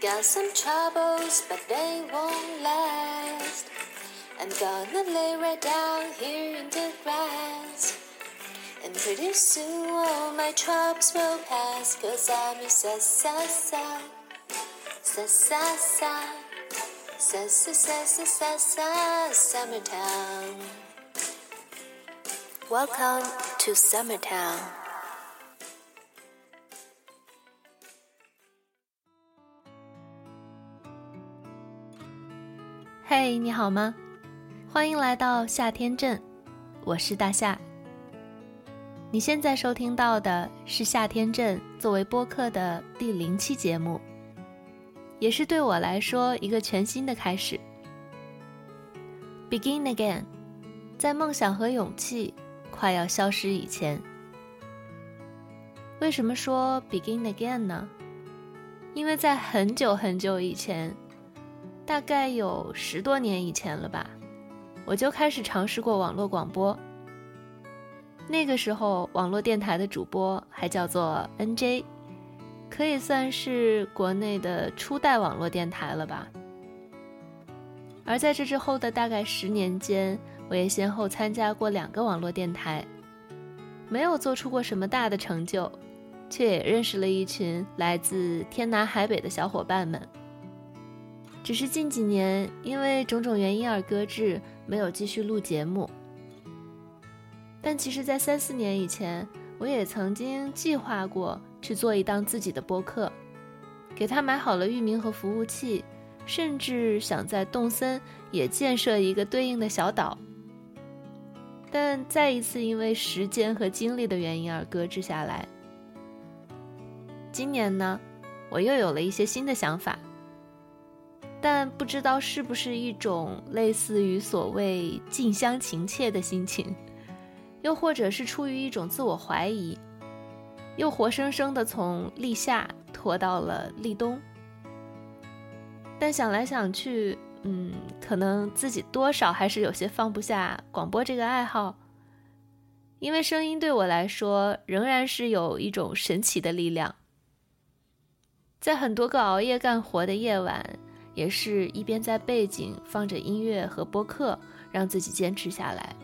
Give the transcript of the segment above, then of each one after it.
got some troubles, but they won't last. I'm gonna lay right down here in the grass. And pretty soon all my troubles will pass, cause I'm a sa sa sa. Sa sa sa. Sa sa sa sa sa sa. Summertown. Welcome to Summertown. 嘿，你好吗？欢迎来到夏天镇，我是大夏。你现在收听到的是夏天镇作为播客的第零期节目，也是对我来说一个全新的开始。Begin again，在梦想和勇气快要消失以前。为什么说 begin again 呢？因为在很久很久以前。大概有十多年以前了吧，我就开始尝试过网络广播。那个时候，网络电台的主播还叫做 NJ，可以算是国内的初代网络电台了吧。而在这之后的大概十年间，我也先后参加过两个网络电台，没有做出过什么大的成就，却也认识了一群来自天南海北的小伙伴们。只是近几年因为种种原因而搁置，没有继续录节目。但其实，在三四年以前，我也曾经计划过去做一档自己的播客，给他买好了域名和服务器，甚至想在动森也建设一个对应的小岛。但再一次因为时间和精力的原因而搁置下来。今年呢，我又有了一些新的想法。但不知道是不是一种类似于所谓近乡情怯的心情，又或者是出于一种自我怀疑，又活生生的从立夏拖到了立冬。但想来想去，嗯，可能自己多少还是有些放不下广播这个爱好，因为声音对我来说仍然是有一种神奇的力量，在很多个熬夜干活的夜晚。也是一边在背景放着音乐和播客，让自己坚持下来。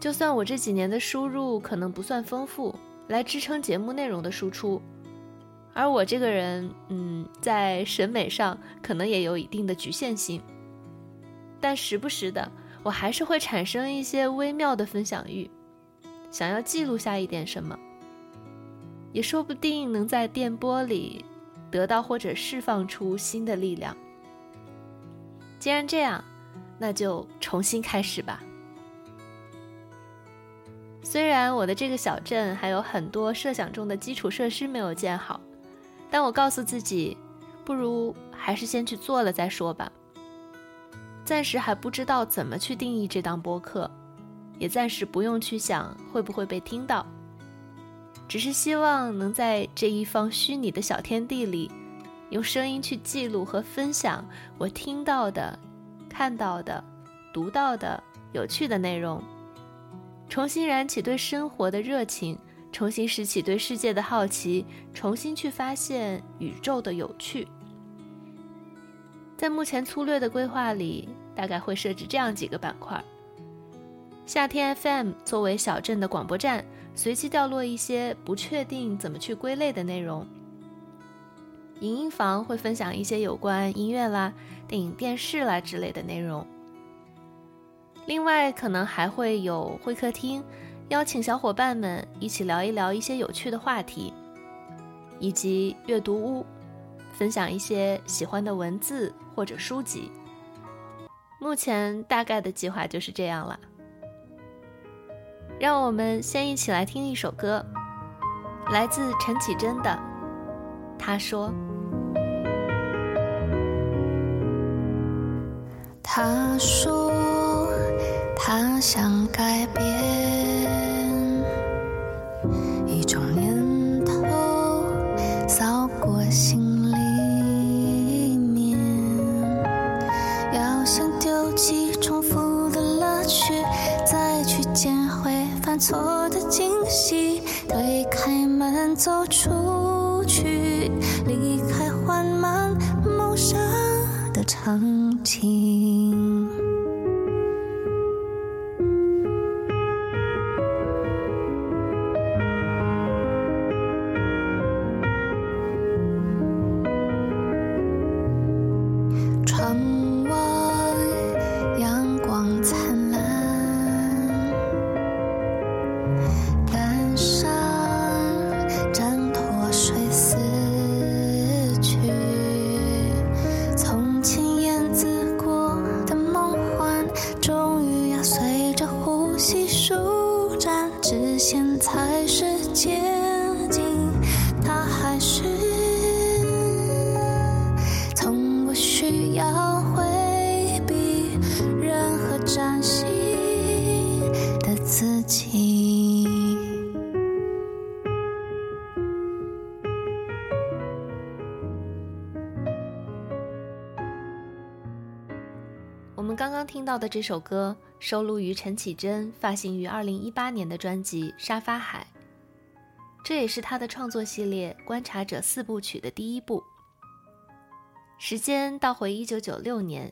就算我这几年的输入可能不算丰富，来支撑节目内容的输出，而我这个人，嗯，在审美上可能也有一定的局限性，但时不时的，我还是会产生一些微妙的分享欲，想要记录下一点什么，也说不定能在电波里。得到或者释放出新的力量。既然这样，那就重新开始吧。虽然我的这个小镇还有很多设想中的基础设施没有建好，但我告诉自己，不如还是先去做了再说吧。暂时还不知道怎么去定义这档播客，也暂时不用去想会不会被听到。只是希望能在这一方虚拟的小天地里，用声音去记录和分享我听到的、看到的、读到的有趣的内容，重新燃起对生活的热情，重新拾起对世界的好奇，重新去发现宇宙的有趣。在目前粗略的规划里，大概会设置这样几个板块：夏天 FM 作为小镇的广播站。随机掉落一些不确定怎么去归类的内容。影音房会分享一些有关音乐啦、电影、电视啦之类的内容。另外，可能还会有会客厅，邀请小伙伴们一起聊一聊一些有趣的话题，以及阅读屋，分享一些喜欢的文字或者书籍。目前大概的计划就是这样了。让我们先一起来听一首歌，来自陈绮贞的《他说》。他说他想改变，一种念头扫过心错的惊喜，推开门走出去，离开缓慢谋杀的场景。到的这首歌收录于陈绮贞发行于二零一八年的专辑《沙发海》，这也是她的创作系列《观察者四部曲》的第一部。时间倒回一九九六年，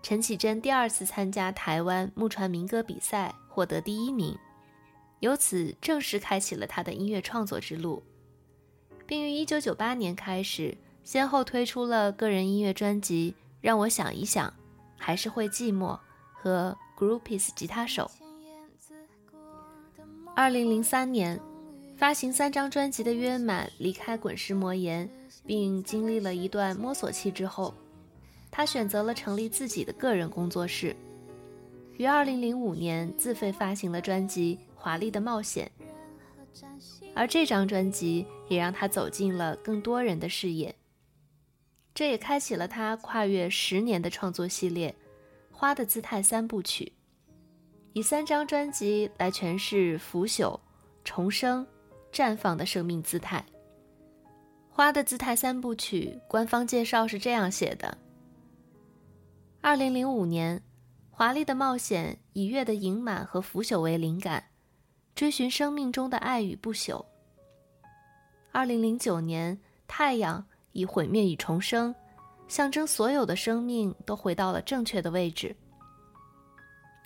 陈绮贞第二次参加台湾木船民歌比赛，获得第一名，由此正式开启了她的音乐创作之路，并于一九九八年开始先后推出了个人音乐专辑《让我想一想》。还是会寂寞和 Groupies 吉他手。二零零三年，发行三张专辑的约满离开滚石魔岩，并经历了一段摸索期之后，他选择了成立自己的个人工作室，于二零零五年自费发行了专辑《华丽的冒险》，而这张专辑也让他走进了更多人的视野。这也开启了他跨越十年的创作系列《花的姿态三部曲》，以三张专辑来诠释腐朽、重生、绽放的生命姿态。《花的姿态三部曲》官方介绍是这样写的：二零零五年，《华丽的冒险》以月的盈满和腐朽为灵感，追寻生命中的爱与不朽。二零零九年，《太阳》。以毁灭与重生，象征所有的生命都回到了正确的位置。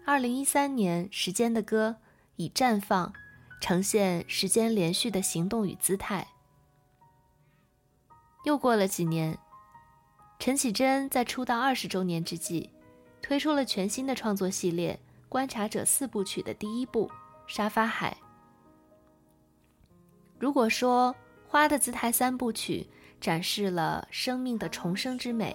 二零一三年，时间的歌以绽放呈现时间连续的行动与姿态。又过了几年，陈绮贞在出道二十周年之际，推出了全新的创作系列《观察者四部曲》的第一部《沙发海》。如果说《花的姿态三部曲》，展示了生命的重生之美。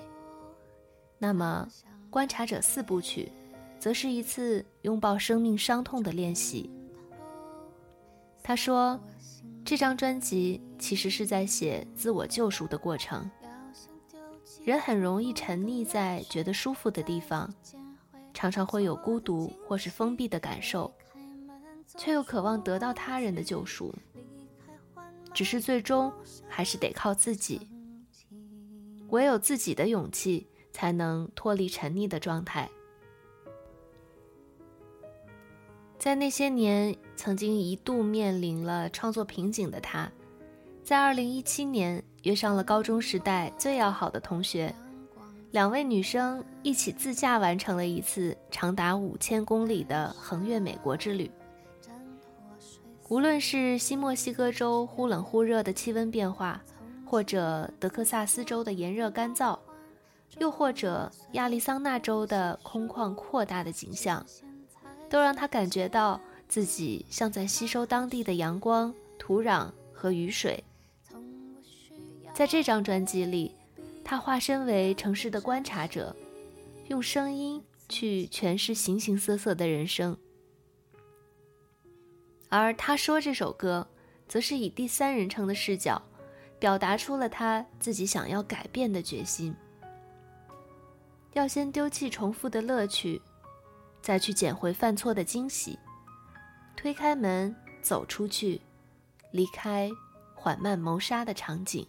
那么，《观察者四部曲》则是一次拥抱生命伤痛的练习。他说：“这张专辑其实是在写自我救赎的过程。人很容易沉溺在觉得舒服的地方，常常会有孤独或是封闭的感受，却又渴望得到他人的救赎。”只是最终还是得靠自己，唯有自己的勇气，才能脱离沉溺的状态。在那些年曾经一度面临了创作瓶颈的他，在二零一七年约上了高中时代最要好的同学，两位女生一起自驾完成了一次长达五千公里的横越美国之旅。无论是新墨西哥州忽冷忽热的气温变化，或者德克萨斯州的炎热干燥，又或者亚利桑那州的空旷扩大的景象，都让他感觉到自己像在吸收当地的阳光、土壤和雨水。在这张专辑里，他化身为城市的观察者，用声音去诠释形形色色的人生。而他说这首歌，则是以第三人称的视角，表达出了他自己想要改变的决心。要先丢弃重复的乐趣，再去捡回犯错的惊喜，推开门走出去，离开缓慢谋杀的场景。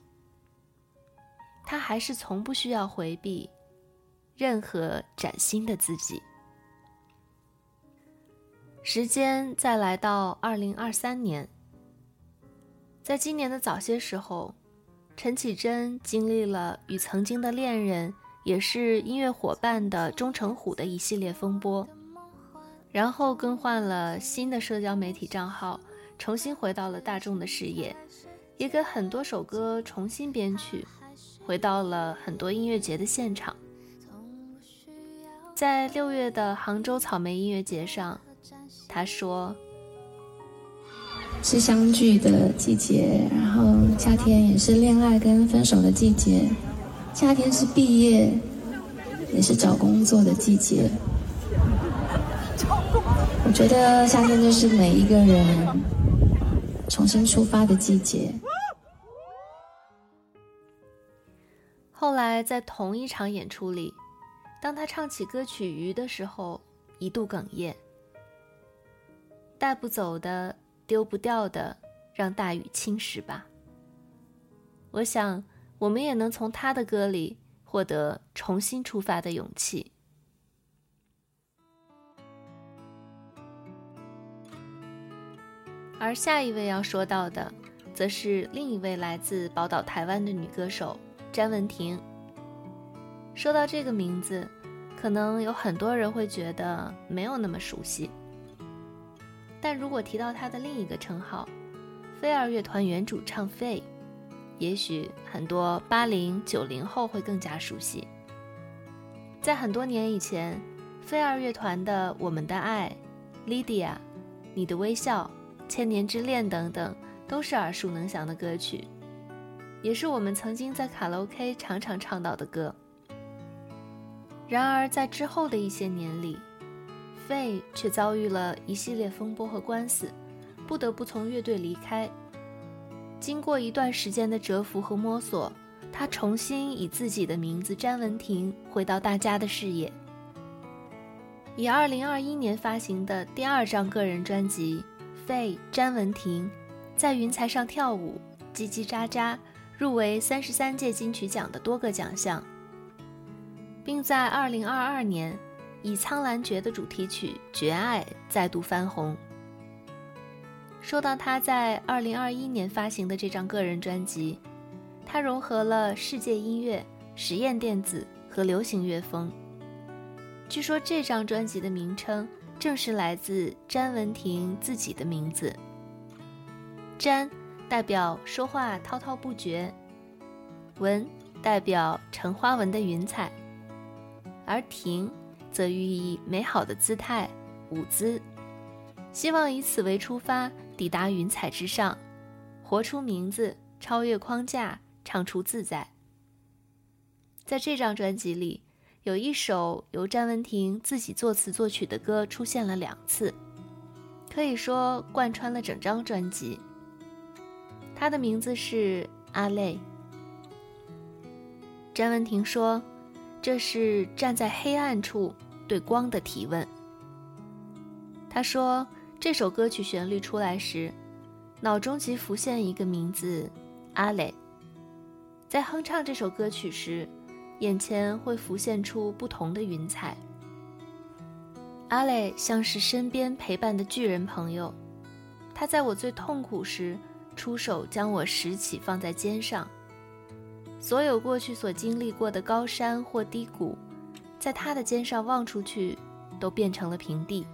他还是从不需要回避任何崭新的自己。时间再来到二零二三年，在今年的早些时候，陈绮贞经历了与曾经的恋人也是音乐伙伴的钟成虎的一系列风波，然后更换了新的社交媒体账号，重新回到了大众的视野，也给很多首歌重新编曲，回到了很多音乐节的现场。在六月的杭州草莓音乐节上，他说：“是相聚的季节，然后夏天也是恋爱跟分手的季节。”夏天是毕业，也是找工作的季节。我觉得夏天就是每一个人重新出发的季节。后来在同一场演出里，当他唱起歌曲《鱼》的时候，一度哽咽。带不走的，丢不掉的，让大雨侵蚀吧。我想。我们也能从他的歌里获得重新出发的勇气。而下一位要说到的，则是另一位来自宝岛台湾的女歌手詹雯婷。说到这个名字，可能有很多人会觉得没有那么熟悉，但如果提到他的另一个称号——飞儿乐团原主唱费。也许很多八零九零后会更加熟悉。在很多年以前，飞儿乐团的《我们的爱》、《Lydia》、《你的微笑》、《千年之恋》等等，都是耳熟能详的歌曲，也是我们曾经在卡拉 OK 常常唱到的歌。然而，在之后的一些年里，费却遭遇了一系列风波和官司，不得不从乐队离开。经过一段时间的蛰伏和摸索，他重新以自己的名字詹雯婷回到大家的视野。以2021年发行的第二张个人专辑《费詹雯婷》，在云彩上跳舞，叽叽喳喳，入围三十三届金曲奖的多个奖项，并在2022年以《苍兰诀》的主题曲《绝爱》再度翻红。说到他在二零二一年发行的这张个人专辑，他融合了世界音乐、实验电子和流行乐风。据说这张专辑的名称正是来自詹雯婷自己的名字。詹代表说话滔滔不绝，文代表橙花纹的云彩，而婷则寓意美好的姿态、舞姿。希望以此为出发。抵达云彩之上，活出名字，超越框架，唱出自在。在这张专辑里，有一首由詹雯婷自己作词作曲的歌出现了两次，可以说贯穿了整张专辑。它的名字是《阿累》。詹雯婷说：“这是站在黑暗处对光的提问。”他说。这首歌曲旋律出来时，脑中即浮现一个名字——阿磊。在哼唱这首歌曲时，眼前会浮现出不同的云彩。阿磊像是身边陪伴的巨人朋友，他在我最痛苦时出手将我拾起放在肩上。所有过去所经历过的高山或低谷，在他的肩上望出去，都变成了平地。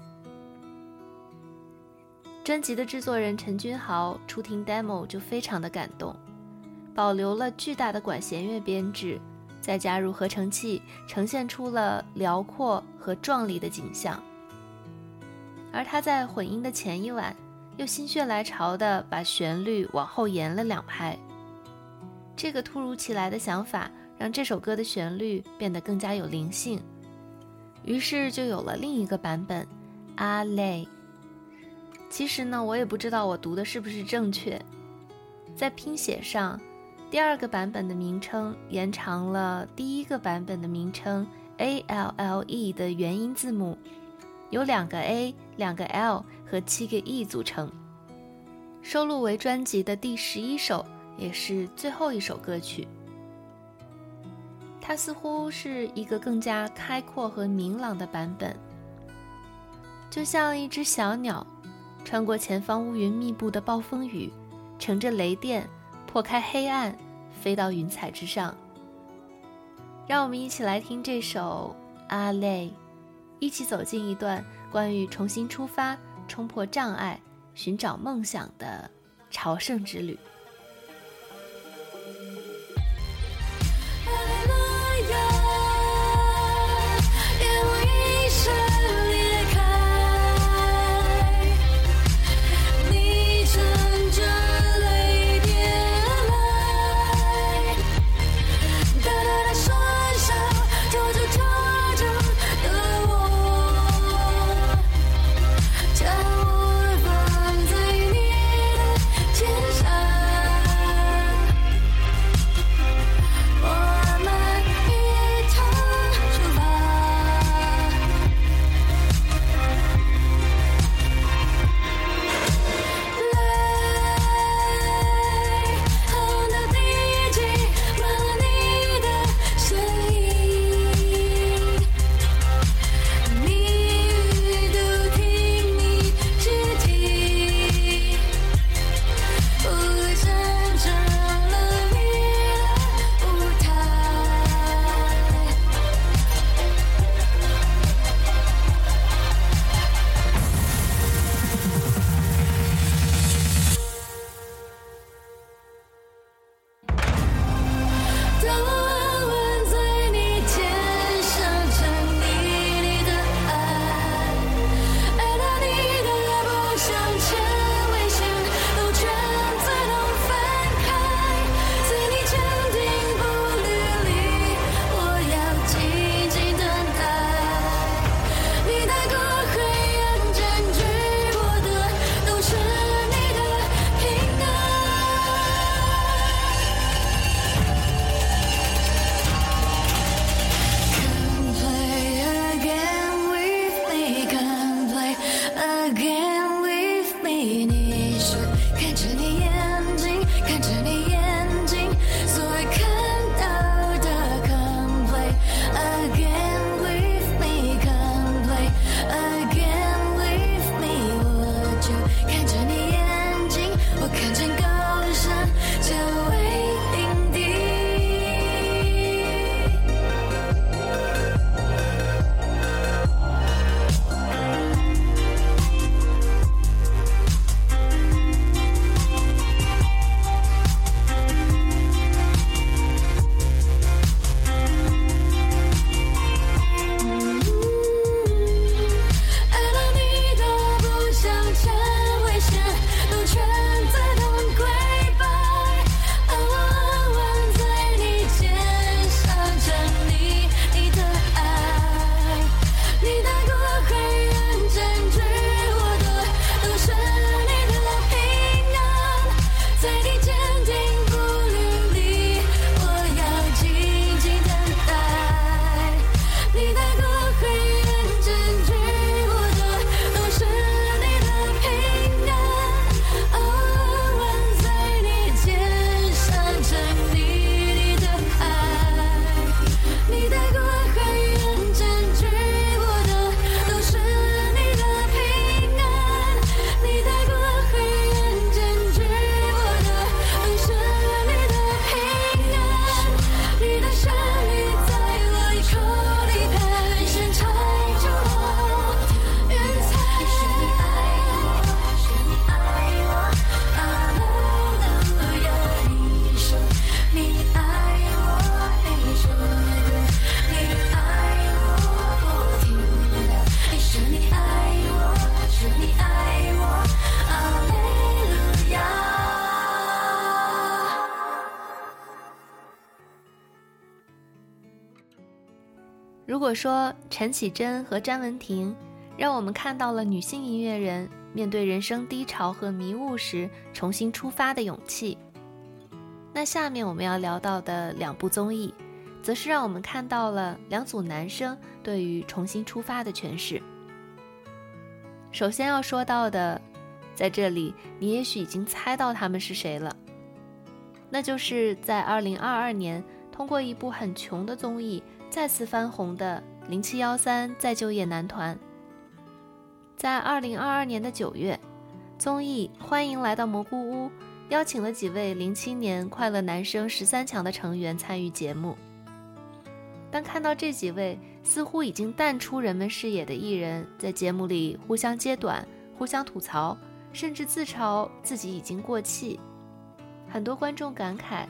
专辑的制作人陈君豪初听 demo 就非常的感动，保留了巨大的管弦乐编制，再加入合成器，呈现出了辽阔和壮丽的景象。而他在混音的前一晚，又心血来潮的把旋律往后延了两拍。这个突如其来的想法，让这首歌的旋律变得更加有灵性，于是就有了另一个版本，阿累。其实呢，我也不知道我读的是不是正确。在拼写上，第二个版本的名称延长了第一个版本的名称 A L L E 的元音字母，由两个 A、两个 L 和七个 E 组成，收录为专辑的第十一首，也是最后一首歌曲。它似乎是一个更加开阔和明朗的版本，就像一只小鸟。穿过前方乌云密布的暴风雨，乘着雷电破开黑暗，飞到云彩之上。让我们一起来听这首《阿累》，一起走进一段关于重新出发、冲破障碍、寻找梦想的朝圣之旅。如果说陈绮贞和詹雯婷让我们看到了女性音乐人面对人生低潮和迷雾时重新出发的勇气，那下面我们要聊到的两部综艺，则是让我们看到了两组男生对于重新出发的诠释。首先要说到的，在这里你也许已经猜到他们是谁了，那就是在2022年通过一部很穷的综艺。再次翻红的零七幺三再就业男团，在二零二二年的九月，综艺《欢迎来到蘑菇屋》邀请了几位零七年快乐男声十三强的成员参与节目。当看到这几位似乎已经淡出人们视野的艺人，在节目里互相揭短、互相吐槽，甚至自嘲自己已经过气，很多观众感慨，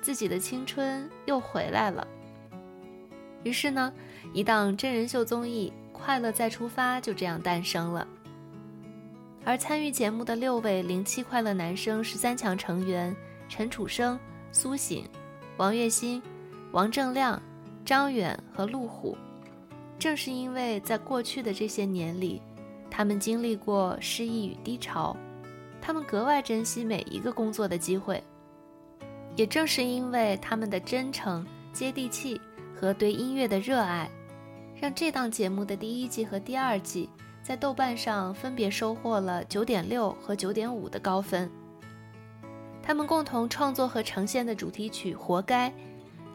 自己的青春又回来了。于是呢，一档真人秀综艺《快乐再出发》就这样诞生了。而参与节目的六位零七快乐男生十三强成员陈楚生、苏醒、王栎鑫、王铮亮。张远和陆虎，正是因为在过去的这些年里，他们经历过失意与低潮，他们格外珍惜每一个工作的机会。也正是因为他们的真诚、接地气和对音乐的热爱，让这档节目的第一季和第二季在豆瓣上分别收获了九点六和九点五的高分。他们共同创作和呈现的主题曲《活该》。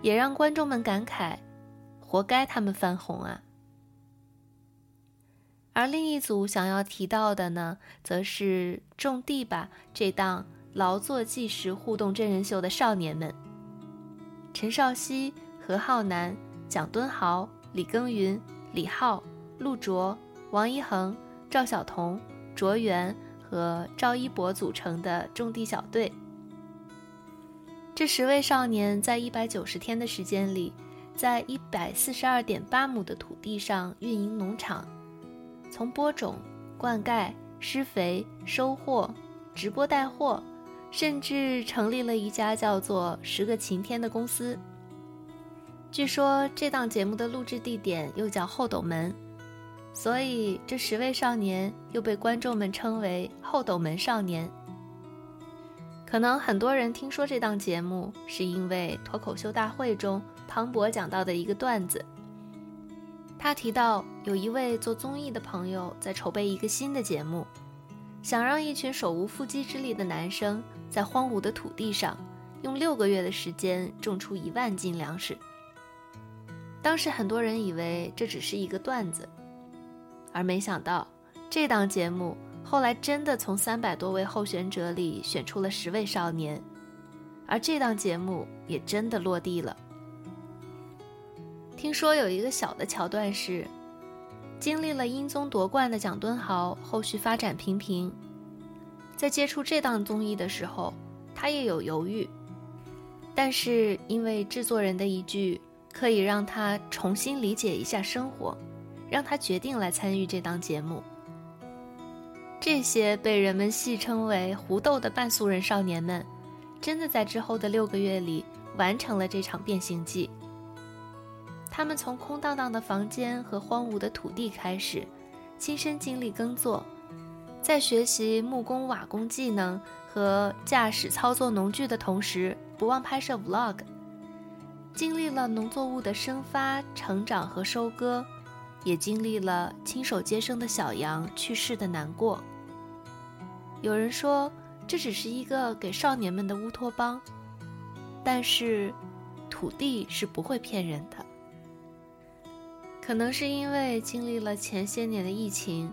也让观众们感慨，活该他们翻红啊！而另一组想要提到的呢，则是《种地吧》这档劳作纪实互动真人秀的少年们：陈少熙、何浩南、蒋敦豪、李耕耘、李浩、陆卓、王一恒、赵晓彤、卓源和赵一博组成的种地小队。这十位少年在一百九十天的时间里，在一百四十二点八亩的土地上运营农场，从播种、灌溉、施肥、收获、直播带货，甚至成立了一家叫做“十个晴天”的公司。据说这档节目的录制地点又叫后斗门，所以这十位少年又被观众们称为“后斗门少年”。可能很多人听说这档节目，是因为脱口秀大会中庞博讲到的一个段子。他提到有一位做综艺的朋友在筹备一个新的节目，想让一群手无缚鸡之力的男生在荒芜的土地上用六个月的时间种出一万斤粮食。当时很多人以为这只是一个段子，而没想到这档节目。后来真的从三百多位候选者里选出了十位少年，而这档节目也真的落地了。听说有一个小的桥段是，经历了英宗夺冠的蒋敦豪后续发展平平，在接触这档综艺的时候，他也有犹豫，但是因为制作人的一句可以让他重新理解一下生活，让他决定来参与这档节目。这些被人们戏称为“胡豆”的半素人少年们，真的在之后的六个月里完成了这场变形记。他们从空荡荡的房间和荒芜的土地开始，亲身经历耕作，在学习木工、瓦工技能和驾驶操作农具的同时，不忘拍摄 vlog。经历了农作物的生发、成长和收割，也经历了亲手接生的小羊去世的难过。有人说，这只是一个给少年们的乌托邦，但是，土地是不会骗人的。可能是因为经历了前些年的疫情，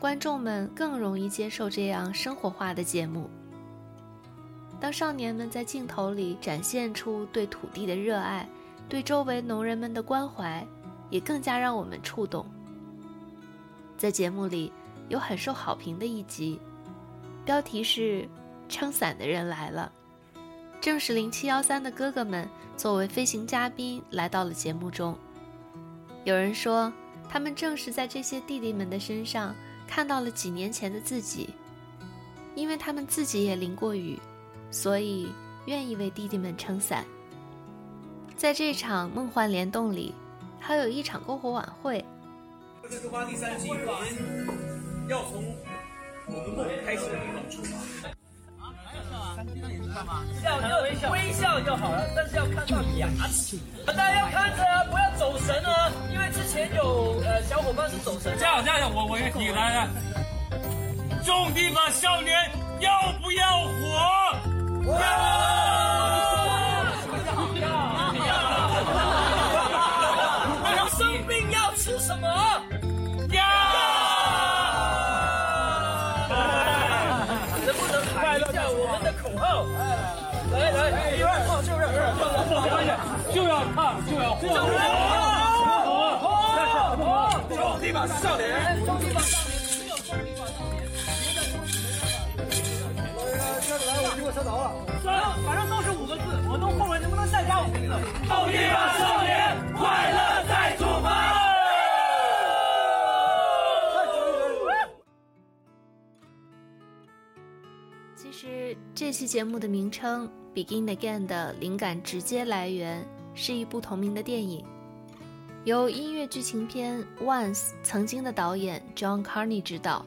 观众们更容易接受这样生活化的节目。当少年们在镜头里展现出对土地的热爱，对周围农人们的关怀，也更加让我们触动。在节目里有很受好评的一集。标题是“撑伞的人来了”，正是零七幺三的哥哥们作为飞行嘉宾来到了节目中。有人说，他们正是在这些弟弟们的身上看到了几年前的自己，因为他们自己也淋过雨，所以愿意为弟弟们撑伞。在这场梦幻联动里，还有一场篝火晚会。这出发第三集，要从。我们梦开始的地方出发。啊，哪有笑啊？笑就微笑，微笑就好了，但是要看到牙齿。大家要看着啊，不要走神哦，因为之前有呃小伙伴是走神。这样这样，我我也提来了。种地吧少年，要不要火？要生病要吃什么？要能不能喊一下我们的口号？来来来一二号就让让我们老要矩就要烫就要火火火火火种地吧少年种地吧少车着了。行，反正都是五个字，我都后悔，能不能再加五个字？兄弟吧，少年！快乐再出发！其实这期节目的名称《Begin Again》的灵感直接来源是一部同名的电影，由音乐剧情片《Once》曾经的导演 John Carney 执导，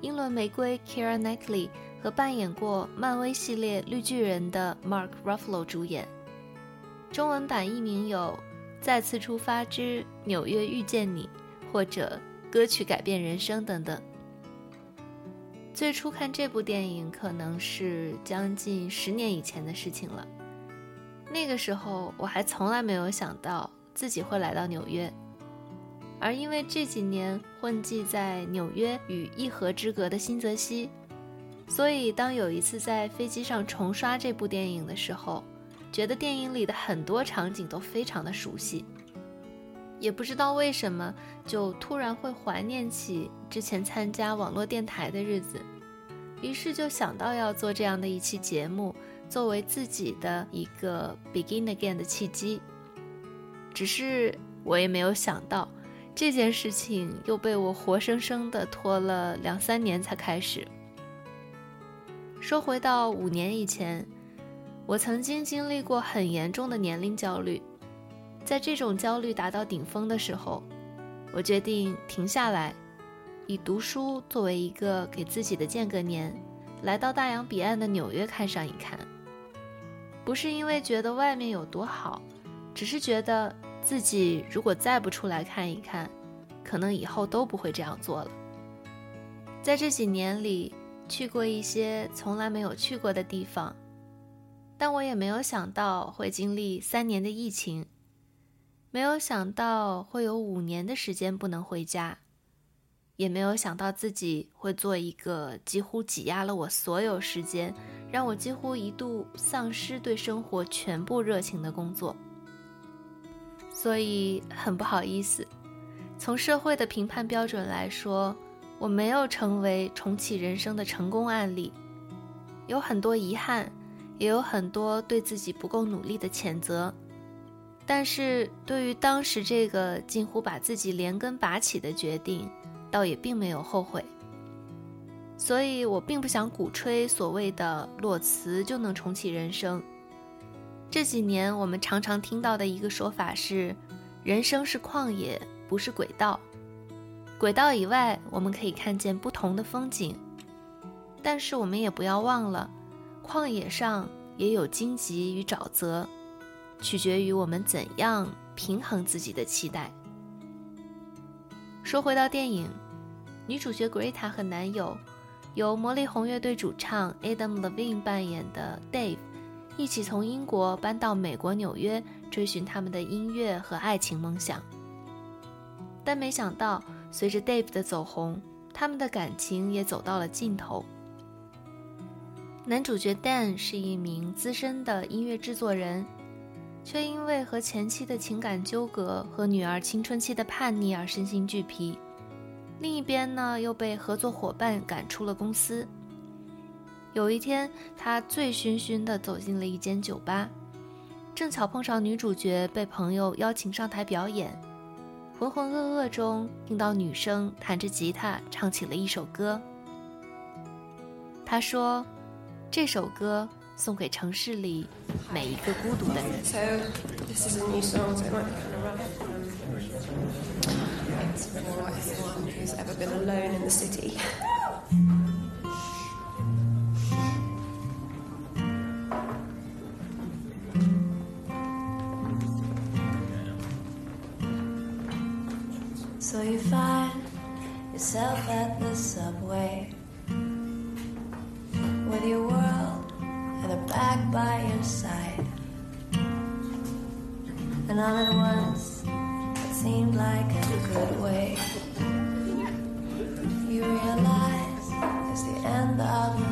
英伦玫瑰 Keira Knightley 和扮演过漫威系列绿巨人的 Mark Ruffalo 主演。中文版译名有《再次出发之纽约遇见你》或者《歌曲改变人生》等等。最初看这部电影可能是将近十年以前的事情了。那个时候我还从来没有想到自己会来到纽约，而因为这几年混迹在纽约与一河之隔的新泽西，所以当有一次在飞机上重刷这部电影的时候，觉得电影里的很多场景都非常的熟悉。也不知道为什么，就突然会怀念起之前参加网络电台的日子，于是就想到要做这样的一期节目，作为自己的一个 begin again 的契机。只是我也没有想到，这件事情又被我活生生的拖了两三年才开始。说回到五年以前，我曾经经历过很严重的年龄焦虑。在这种焦虑达到顶峰的时候，我决定停下来，以读书作为一个给自己的间隔年，来到大洋彼岸的纽约看上一看。不是因为觉得外面有多好，只是觉得自己如果再不出来看一看，可能以后都不会这样做了。在这几年里，去过一些从来没有去过的地方，但我也没有想到会经历三年的疫情。没有想到会有五年的时间不能回家，也没有想到自己会做一个几乎挤压了我所有时间，让我几乎一度丧失对生活全部热情的工作。所以很不好意思，从社会的评判标准来说，我没有成为重启人生的成功案例，有很多遗憾，也有很多对自己不够努力的谴责。但是对于当时这个近乎把自己连根拔起的决定，倒也并没有后悔。所以我并不想鼓吹所谓的裸辞就能重启人生。这几年我们常常听到的一个说法是，人生是旷野，不是轨道。轨道以外，我们可以看见不同的风景，但是我们也不要忘了，旷野上也有荆棘与沼泽。取决于我们怎样平衡自己的期待。说回到电影，女主角 Greta 和男友由魔力红乐队主唱 Adam Levine 扮演的 Dave 一起从英国搬到美国纽约，追寻他们的音乐和爱情梦想。但没想到，随着 Dave 的走红，他们的感情也走到了尽头。男主角 Dan 是一名资深的音乐制作人。却因为和前妻的情感纠葛和女儿青春期的叛逆而身心俱疲。另一边呢，又被合作伙伴赶出了公司。有一天，他醉醺醺地走进了一间酒吧，正巧碰上女主角被朋友邀请上台表演。浑浑噩噩中，听到女生弹着吉他唱起了一首歌。他说：“这首歌。”送给城市里每一个孤独的人。So you find yourself at the subway with your world back by your side. And all at once, it seemed like a good way. You realize it's the end of the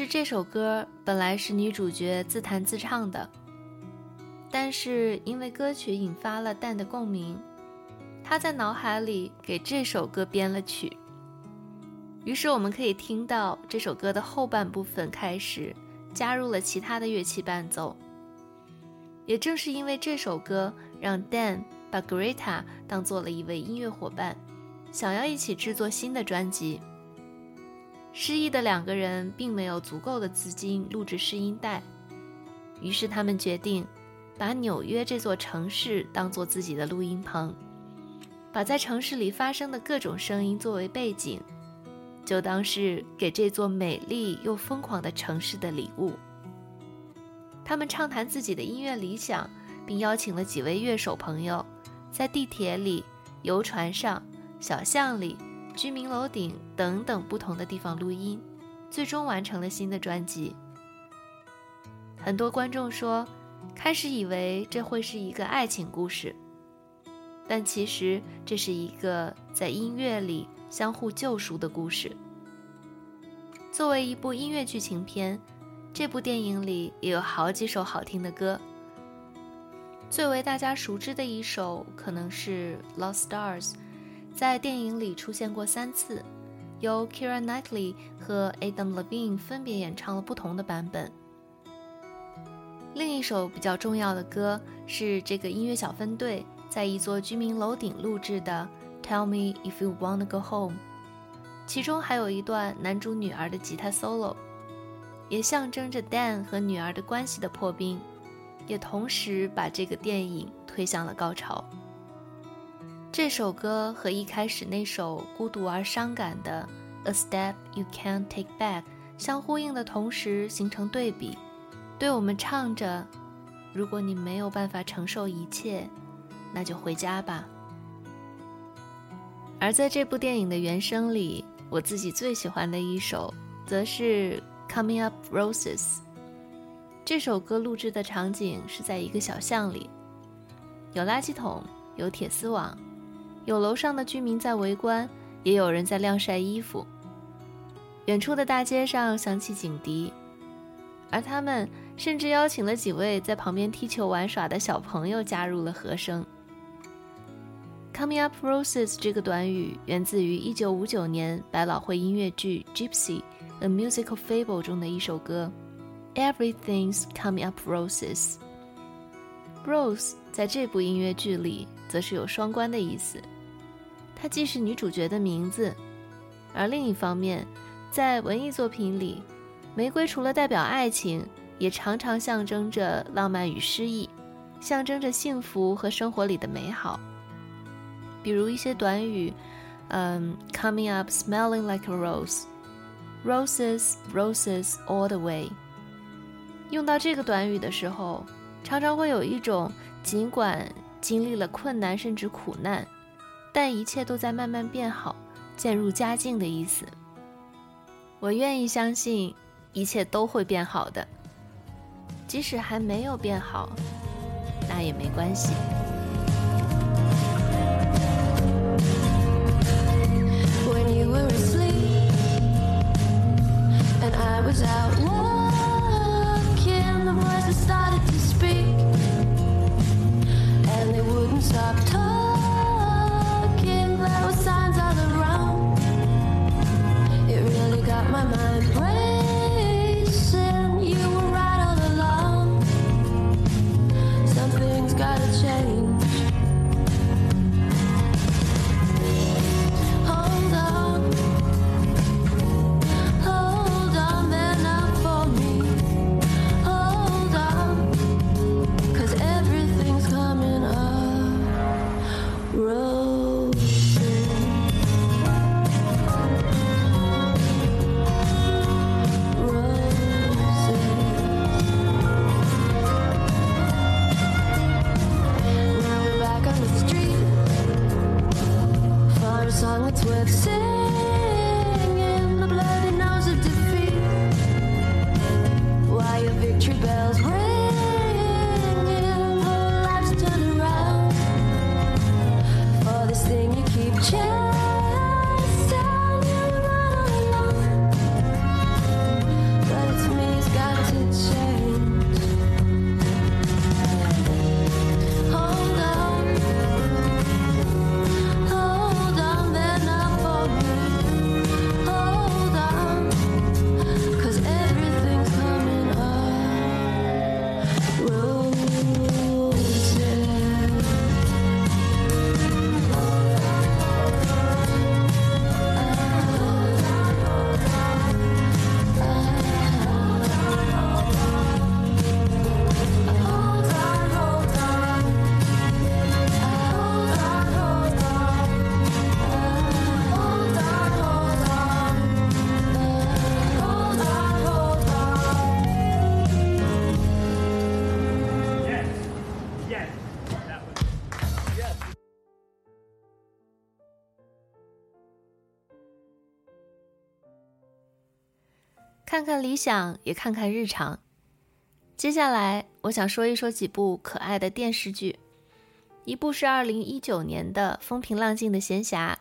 实这首歌本来是女主角自弹自唱的，但是因为歌曲引发了蛋的共鸣，她在脑海里给这首歌编了曲。于是我们可以听到这首歌的后半部分开始加入了其他的乐器伴奏。也正是因为这首歌，让 Dan 把 Greta 当做了一位音乐伙伴，想要一起制作新的专辑。失意的两个人并没有足够的资金录制试音带，于是他们决定把纽约这座城市当做自己的录音棚，把在城市里发生的各种声音作为背景，就当是给这座美丽又疯狂的城市的礼物。他们畅谈自己的音乐理想，并邀请了几位乐手朋友，在地铁里、游船上、小巷里。居民楼顶等等不同的地方录音，最终完成了新的专辑。很多观众说，开始以为这会是一个爱情故事，但其实这是一个在音乐里相互救赎的故事。作为一部音乐剧情片，这部电影里也有好几首好听的歌。最为大家熟知的一首可能是《Lost Stars》。在电影里出现过三次，由 Kira Knightley 和 Adam Levine 分别演唱了不同的版本。另一首比较重要的歌是这个音乐小分队在一座居民楼顶录制的《Tell Me If You Wanna Go Home》，其中还有一段男主女儿的吉他 solo，也象征着 Dan 和女儿的关系的破冰，也同时把这个电影推向了高潮。这首歌和一开始那首孤独而伤感的《A Step You Can't Take Back》相呼应的同时，形成对比，对我们唱着：“如果你没有办法承受一切，那就回家吧。”而在这部电影的原声里，我自己最喜欢的一首，则是《Coming Up Roses》。这首歌录制的场景是在一个小巷里，有垃圾桶，有铁丝网。有楼上的居民在围观，也有人在晾晒衣服。远处的大街上响起警笛，而他们甚至邀请了几位在旁边踢球玩耍的小朋友加入了和声。Coming up roses 这个短语源自于1959年百老汇音乐剧《Gypsy: A Musical Fable》中的一首歌，Everything's coming up roses。Rose 在这部音乐剧里。则是有双关的意思，它既是女主角的名字，而另一方面，在文艺作品里，玫瑰除了代表爱情，也常常象征着浪漫与诗意，象征着幸福和生活里的美好。比如一些短语，嗯，coming up smelling like a rose，roses roses all the way。用到这个短语的时候，常常会有一种尽管。经历了困难甚至苦难，但一切都在慢慢变好，渐入佳境的意思。我愿意相信一切都会变好的，即使还没有变好，那也没关系。看看理想，也看看日常。接下来，我想说一说几部可爱的电视剧。一部是二零一九年的《风平浪静的闲暇》，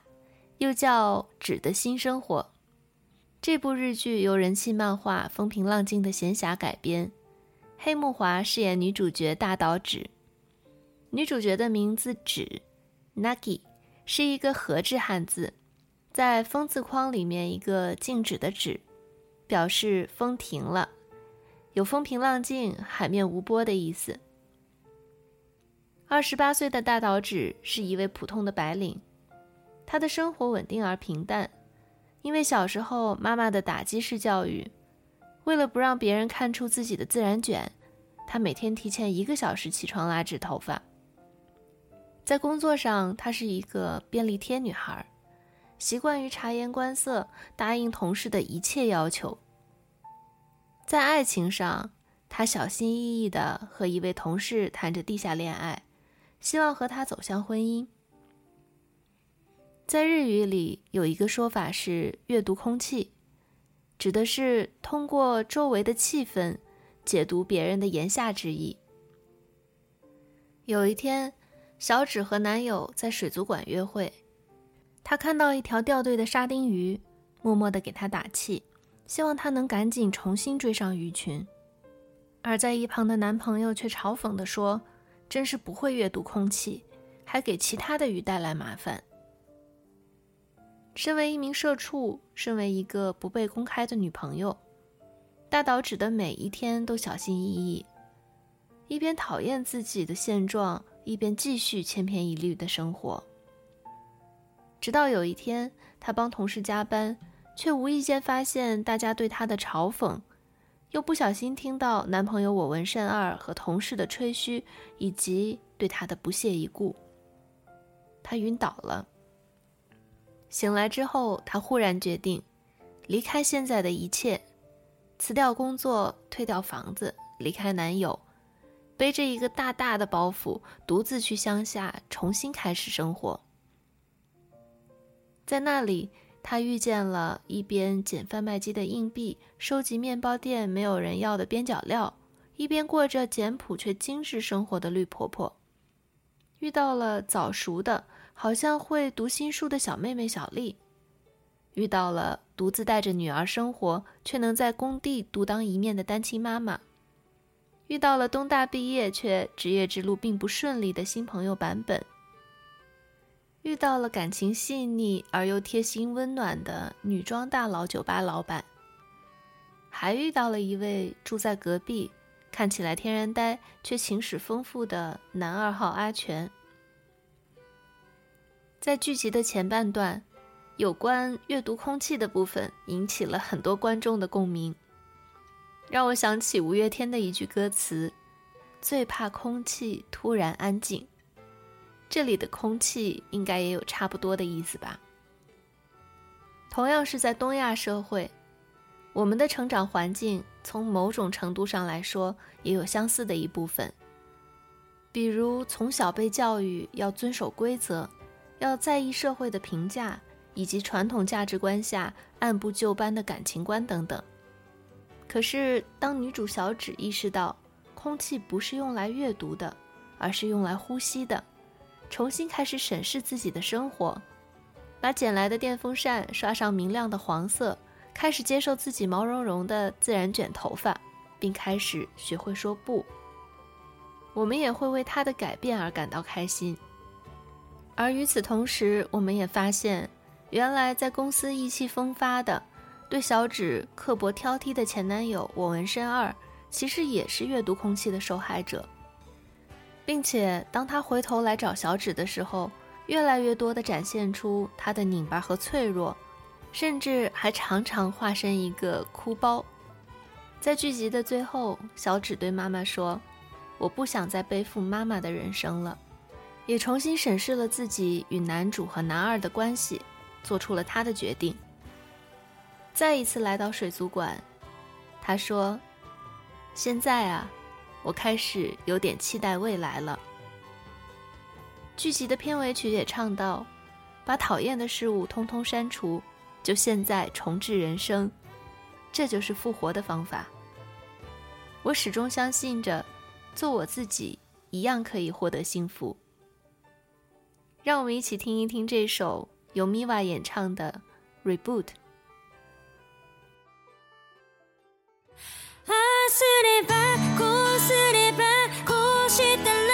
又叫《纸的新生活》。这部日剧由人气漫画《风平浪静的闲暇》改编，黑木华饰演女主角大岛纸。女主角的名字“纸 ”（Nagi） 是一个和制汉字，在风字框里面一个静止的“止”，表示风停了。有风平浪静、海面无波的意思。二十八岁的大岛指是一位普通的白领，他的生活稳定而平淡。因为小时候妈妈的打击式教育，为了不让别人看出自己的自然卷，他每天提前一个小时起床拉直头发。在工作上，她是一个便利贴女孩，习惯于察言观色，答应同事的一切要求。在爱情上，他小心翼翼地和一位同事谈着地下恋爱，希望和他走向婚姻。在日语里有一个说法是“阅读空气”，指的是通过周围的气氛解读别人的言下之意。有一天，小指和男友在水族馆约会，他看到一条掉队的沙丁鱼，默默地给他打气。希望他能赶紧重新追上鱼群，而在一旁的男朋友却嘲讽地说：“真是不会阅读空气，还给其他的鱼带来麻烦。”身为一名社畜，身为一个不被公开的女朋友，大岛指的每一天都小心翼翼，一边讨厌自己的现状，一边继续千篇一律的生活。直到有一天，他帮同事加班。却无意间发现大家对她的嘲讽，又不小心听到男朋友我闻甚二和同事的吹嘘，以及对她的不屑一顾。她晕倒了。醒来之后，她忽然决定离开现在的一切，辞掉工作，退掉房子，离开男友，背着一个大大的包袱，独自去乡下重新开始生活。在那里。他遇见了一边捡贩卖机的硬币、收集面包店没有人要的边角料，一边过着简朴却精致生活的绿婆婆；遇到了早熟的、好像会读心术的小妹妹小丽；遇到了独自带着女儿生活却能在工地独当一面的单亲妈妈；遇到了东大毕业却职业之路并不顺利的新朋友版本。遇到了感情细腻而又贴心温暖的女装大佬酒吧老板，还遇到了一位住在隔壁、看起来天然呆却情史丰富的男二号阿全。在剧集的前半段，有关阅读空气的部分引起了很多观众的共鸣，让我想起五月天的一句歌词：“最怕空气突然安静。”这里的空气应该也有差不多的意思吧。同样是在东亚社会，我们的成长环境从某种程度上来说也有相似的一部分。比如从小被教育要遵守规则，要在意社会的评价，以及传统价值观下按部就班的感情观等等。可是当女主小指意识到空气不是用来阅读的，而是用来呼吸的。重新开始审视自己的生活，把捡来的电风扇刷上明亮的黄色，开始接受自己毛茸茸的自然卷头发，并开始学会说不。我们也会为他的改变而感到开心。而与此同时，我们也发现，原来在公司意气风发的、对小指刻薄挑剔的前男友我纹身二，其实也是阅读空气的受害者。并且，当他回头来找小指的时候，越来越多地展现出他的拧巴和脆弱，甚至还常常化身一个哭包。在剧集的最后，小指对妈妈说：“我不想再背负妈妈的人生了。”也重新审视了自己与男主和男二的关系，做出了他的决定。再一次来到水族馆，他说：“现在啊。”我开始有点期待未来了。剧集的片尾曲也唱到：“把讨厌的事物通通删除，就现在重置人生。”这就是复活的方法。我始终相信着，做我自己一样可以获得幸福。让我们一起听一听这首由 Miva 演唱的《Reboot》。すればこうすればこうしたら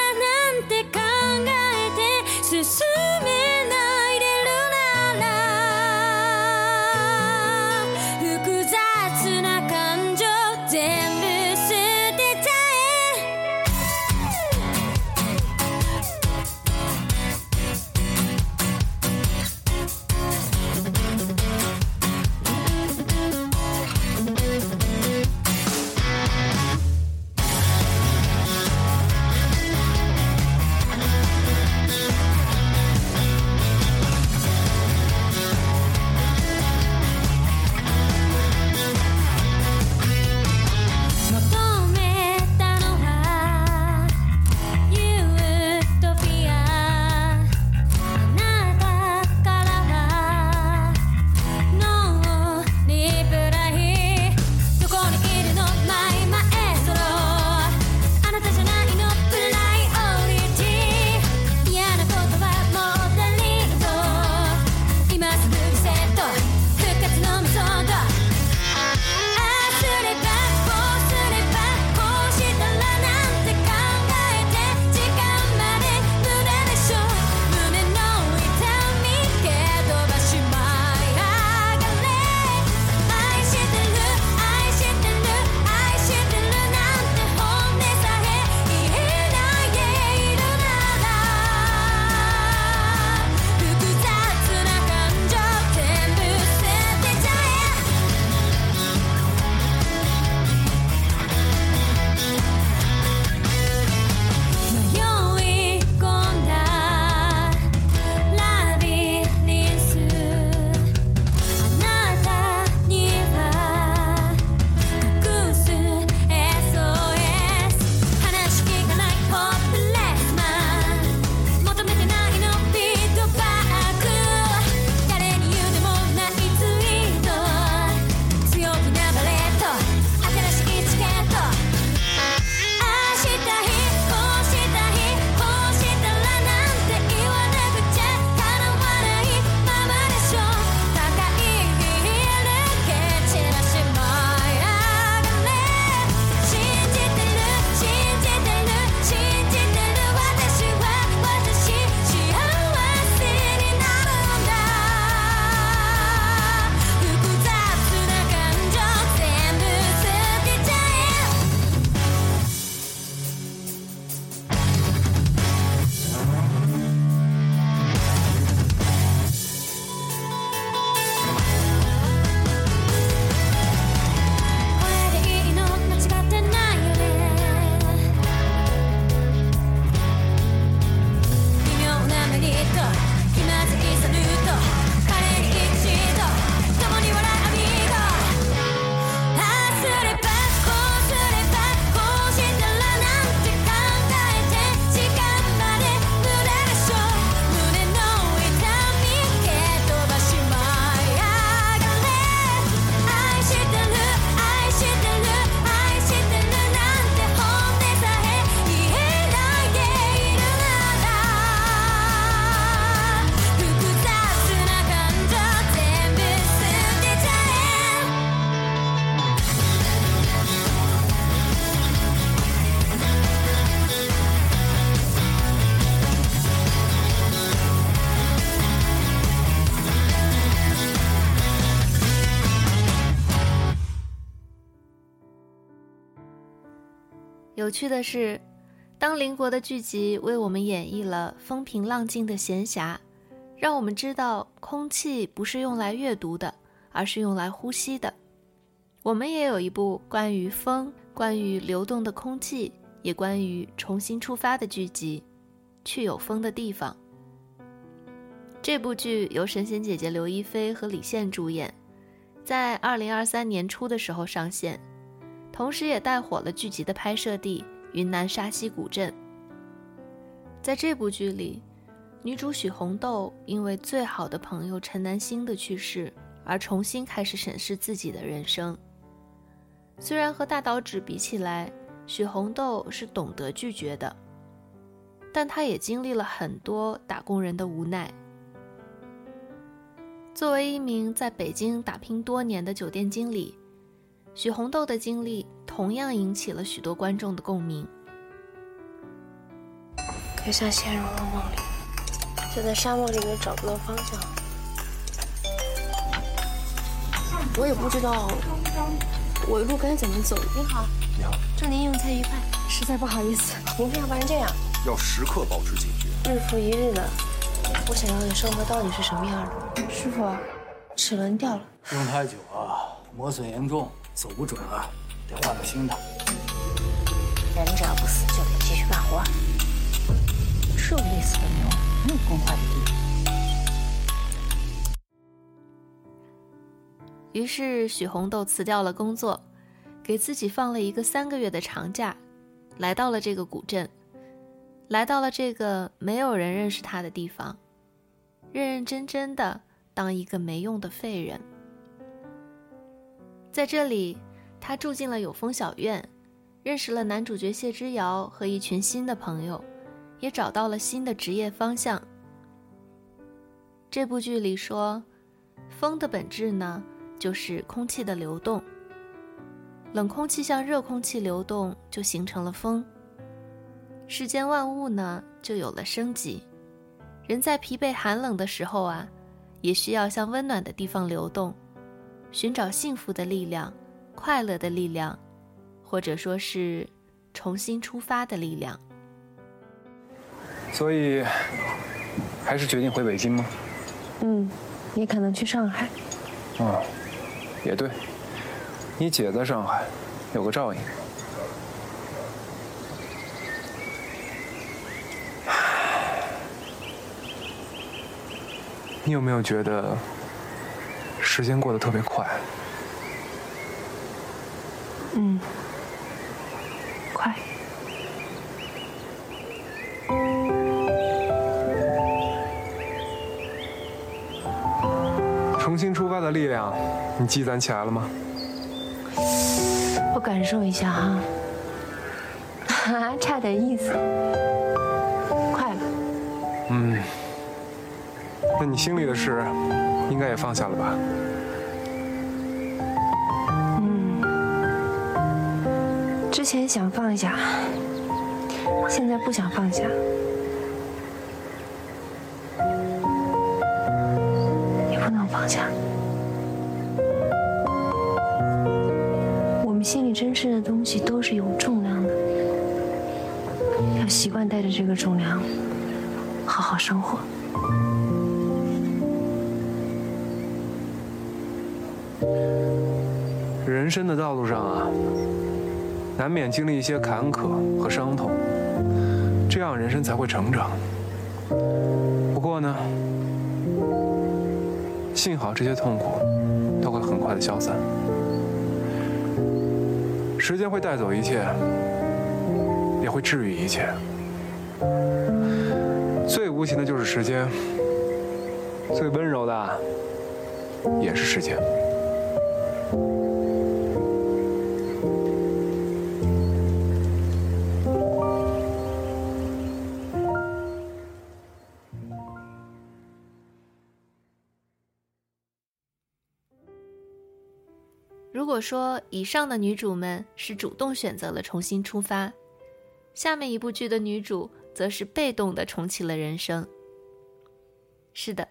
有趣的是，当邻国的剧集为我们演绎了风平浪静的闲暇，让我们知道空气不是用来阅读的，而是用来呼吸的。我们也有一部关于风、关于流动的空气，也关于重新出发的剧集《去有风的地方》。这部剧由神仙姐姐刘亦菲和李现主演，在二零二三年初的时候上线。同时也带火了剧集的拍摄地云南沙溪古镇。在这部剧里，女主许红豆因为最好的朋友陈南星的去世而重新开始审视自己的人生。虽然和大岛渚比起来，许红豆是懂得拒绝的，但她也经历了很多打工人的无奈。作为一名在北京打拼多年的酒店经理，许红豆的经历同样引起了许多观众的共鸣。就像陷入了梦里，就在沙漠里面找不到方向。我也不知道我路该怎么走。你好，你好，祝您用餐愉快。实在不好意思，明天要不然这样，要时刻保持警觉。日复一日的，我想要的生活到底是什么样的？师傅，齿轮掉了。用太久啊，磨损严重，走不准了，得换个新的。人只要不死，就得继续干活。受累死的牛，没有耕坏的地。于是许红豆辞掉了工作，给自己放了一个三个月的长假，来到了这个古镇，来到了这个没有人认识他的地方，认认真真的当一个没用的废人。在这里，他住进了有风小院，认识了男主角谢之遥和一群新的朋友，也找到了新的职业方向。这部剧里说，风的本质呢？就是空气的流动，冷空气向热空气流动，就形成了风。世间万物呢，就有了生机。人在疲惫寒冷的时候啊，也需要向温暖的地方流动，寻找幸福的力量、快乐的力量，或者说是重新出发的力量。所以，还是决定回北京吗？嗯，你可能去上海。哦。也对，你姐在上海，有个照应。你有没有觉得时间过得特别快？嗯，快。重新出发的力量。你积攒起来了吗？我感受一下哈，哈，差点意思，快了。嗯，那你心里的事，应该也放下了吧？嗯，之前想放下，现在不想放下，人生的道路上啊，难免经历一些坎坷和伤痛，这样人生才会成长。不过呢，幸好这些痛苦都会很快的消散。时间会带走一切，也会治愈一切。最无情的就是时间，最温柔的也是时间。果说以上的女主们是主动选择了重新出发，下面一部剧的女主则是被动的重启了人生。是的，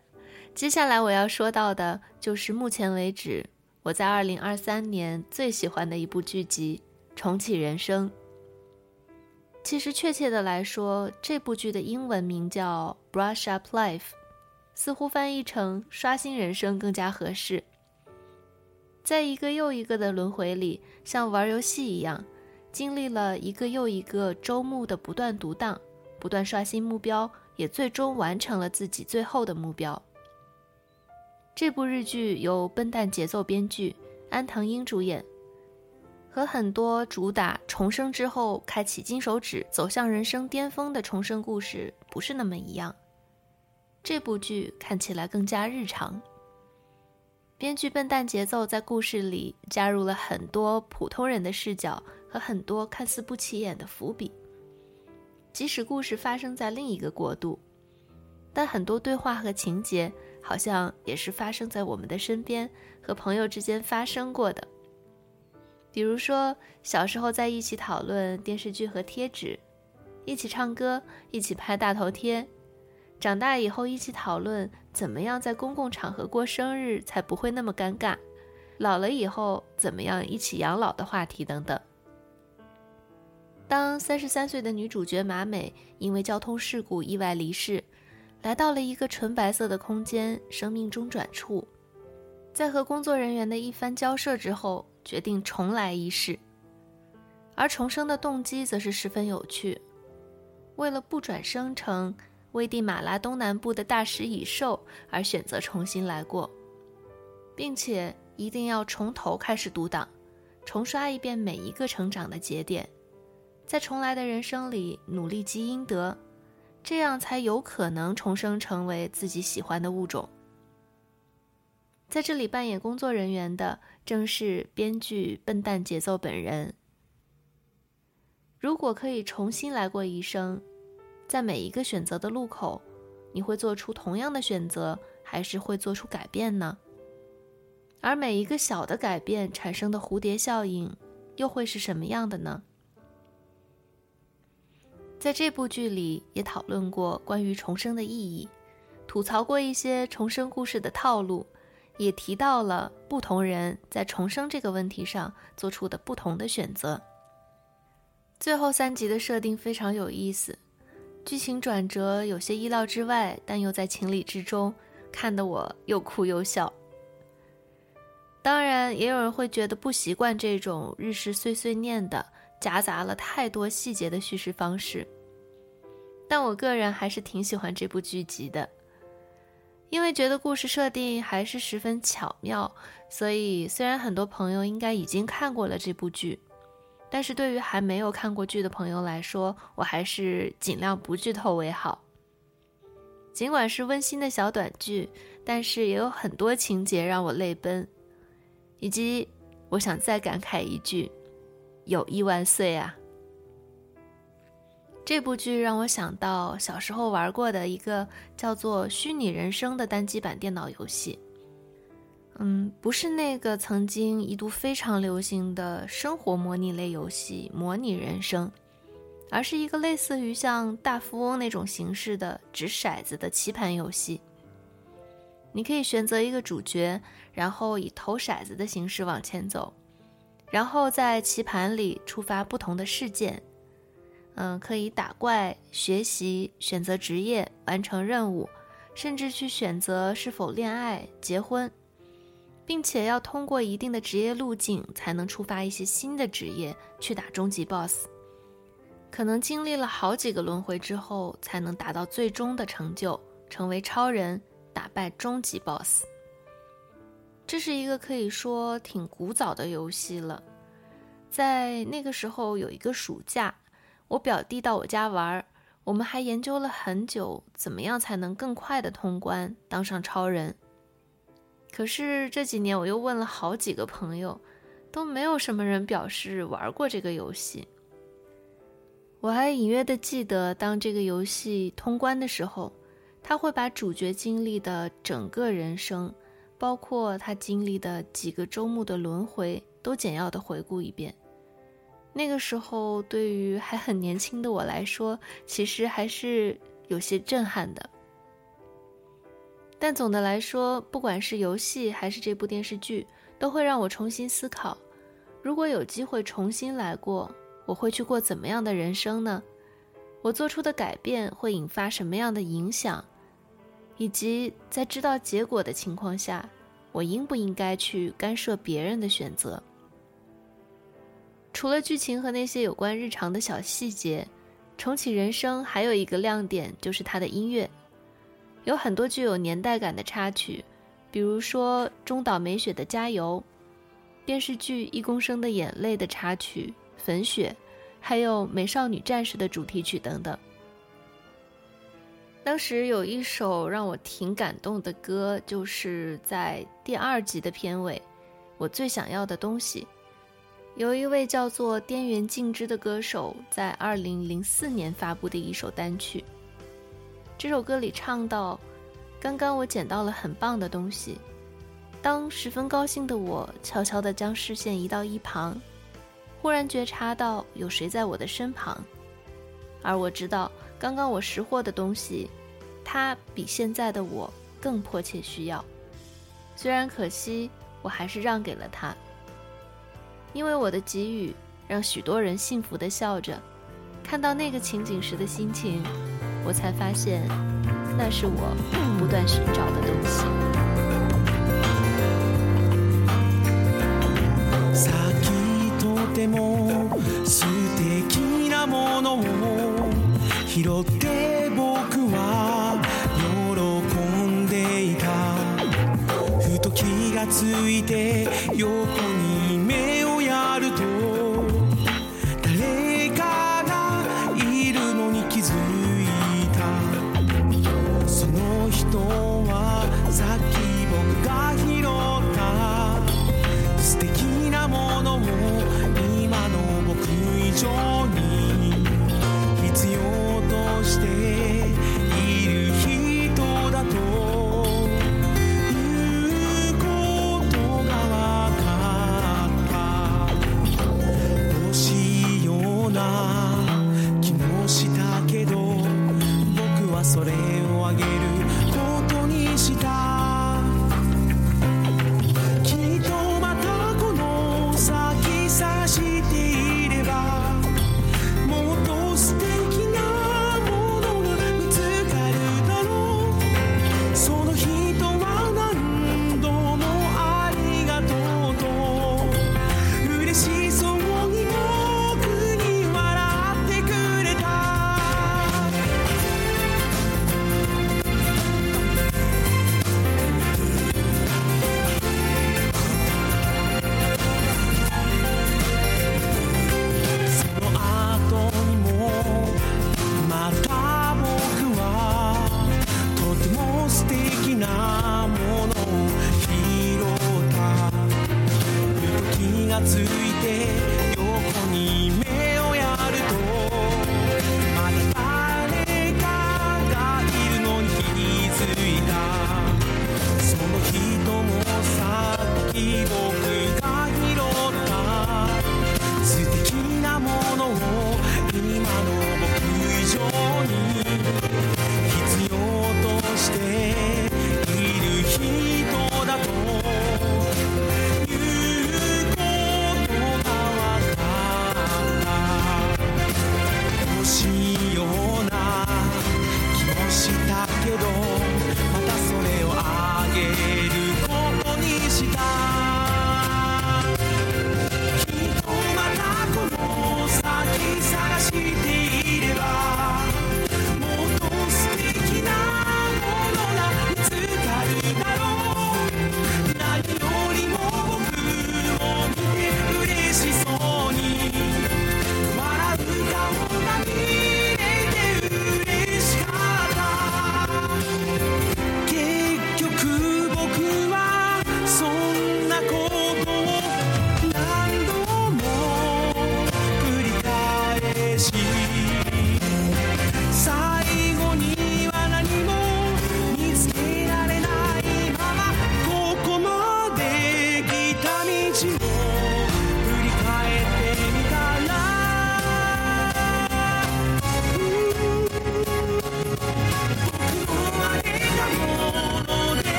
接下来我要说到的就是目前为止我在二零二三年最喜欢的一部剧集《重启人生》。其实确切的来说，这部剧的英文名叫《Brush Up Life》，似乎翻译成“刷新人生”更加合适。在一个又一个的轮回里，像玩游戏一样，经历了一个又一个周末的不断独当、不断刷新目标，也最终完成了自己最后的目标。这部日剧由笨蛋节奏编剧，安藤英主演，和很多主打重生之后开启金手指、走向人生巅峰的重生故事不是那么一样。这部剧看起来更加日常。编剧笨蛋节奏在故事里加入了很多普通人的视角和很多看似不起眼的伏笔。即使故事发生在另一个国度，但很多对话和情节好像也是发生在我们的身边和朋友之间发生过的。比如说，小时候在一起讨论电视剧和贴纸，一起唱歌，一起拍大头贴；长大以后一起讨论怎么样在公共场合过生日才不会那么尴尬；老了以后怎么样一起养老的话题等等。当三十三岁的女主角马美因为交通事故意外离世，来到了一个纯白色的空间，生命中转处，在和工作人员的一番交涉之后。决定重来一世，而重生的动机则是十分有趣。为了不转生成危地马拉东南部的大食蚁兽而选择重新来过，并且一定要从头开始读档，重刷一遍每一个成长的节点，在重来的人生里努力积阴德，这样才有可能重生成为自己喜欢的物种。在这里扮演工作人员的正是编剧笨蛋节奏本人。如果可以重新来过一生，在每一个选择的路口，你会做出同样的选择，还是会做出改变呢？而每一个小的改变产生的蝴蝶效应，又会是什么样的呢？在这部剧里也讨论过关于重生的意义，吐槽过一些重生故事的套路。也提到了不同人在重生这个问题上做出的不同的选择。最后三集的设定非常有意思，剧情转折有些意料之外，但又在情理之中，看得我又哭又笑。当然，也有人会觉得不习惯这种日式碎碎念的、夹杂了太多细节的叙事方式，但我个人还是挺喜欢这部剧集的。因为觉得故事设定还是十分巧妙，所以虽然很多朋友应该已经看过了这部剧，但是对于还没有看过剧的朋友来说，我还是尽量不剧透为好。尽管是温馨的小短剧，但是也有很多情节让我泪奔，以及我想再感慨一句：友谊万岁啊！这部剧让我想到小时候玩过的一个叫做《虚拟人生》的单机版电脑游戏。嗯，不是那个曾经一度非常流行的生活模拟类游戏《模拟人生》，而是一个类似于像大富翁那种形式的掷骰子的棋盘游戏。你可以选择一个主角，然后以投骰子的形式往前走，然后在棋盘里触发不同的事件。嗯，可以打怪、学习、选择职业、完成任务，甚至去选择是否恋爱、结婚，并且要通过一定的职业路径才能触发一些新的职业去打终极 BOSS。可能经历了好几个轮回之后，才能达到最终的成就，成为超人，打败终极 BOSS。这是一个可以说挺古早的游戏了，在那个时候有一个暑假。我表弟到我家玩，我们还研究了很久，怎么样才能更快的通关，当上超人。可是这几年我又问了好几个朋友，都没有什么人表示玩过这个游戏。我还隐约的记得，当这个游戏通关的时候，他会把主角经历的整个人生，包括他经历的几个周末的轮回，都简要的回顾一遍。那个时候，对于还很年轻的我来说，其实还是有些震撼的。但总的来说，不管是游戏还是这部电视剧，都会让我重新思考：如果有机会重新来过，我会去过怎么样的人生呢？我做出的改变会引发什么样的影响？以及在知道结果的情况下，我应不应该去干涉别人的选择？除了剧情和那些有关日常的小细节，《重启人生》还有一个亮点就是它的音乐，有很多具有年代感的插曲，比如说中岛美雪的《加油》，电视剧《一公升的眼泪》的插曲《粉雪》，还有《美少女战士》的主题曲等等。当时有一首让我挺感动的歌，就是在第二集的片尾，《我最想要的东西》。有一位叫做滇原敬之的歌手，在二零零四年发布的一首单曲。这首歌里唱到：“刚刚我捡到了很棒的东西，当十分高兴的我悄悄地将视线移到一旁，忽然觉察到有谁在我的身旁，而我知道。”刚刚我识货的东西，他比现在的我更迫切需要。虽然可惜，我还是让给了他。因为我的给予，让许多人幸福的笑着。看到那个情景时的心情，我才发现，那是我不断寻找的东西。拾って僕は喜んでいたふと気がついて横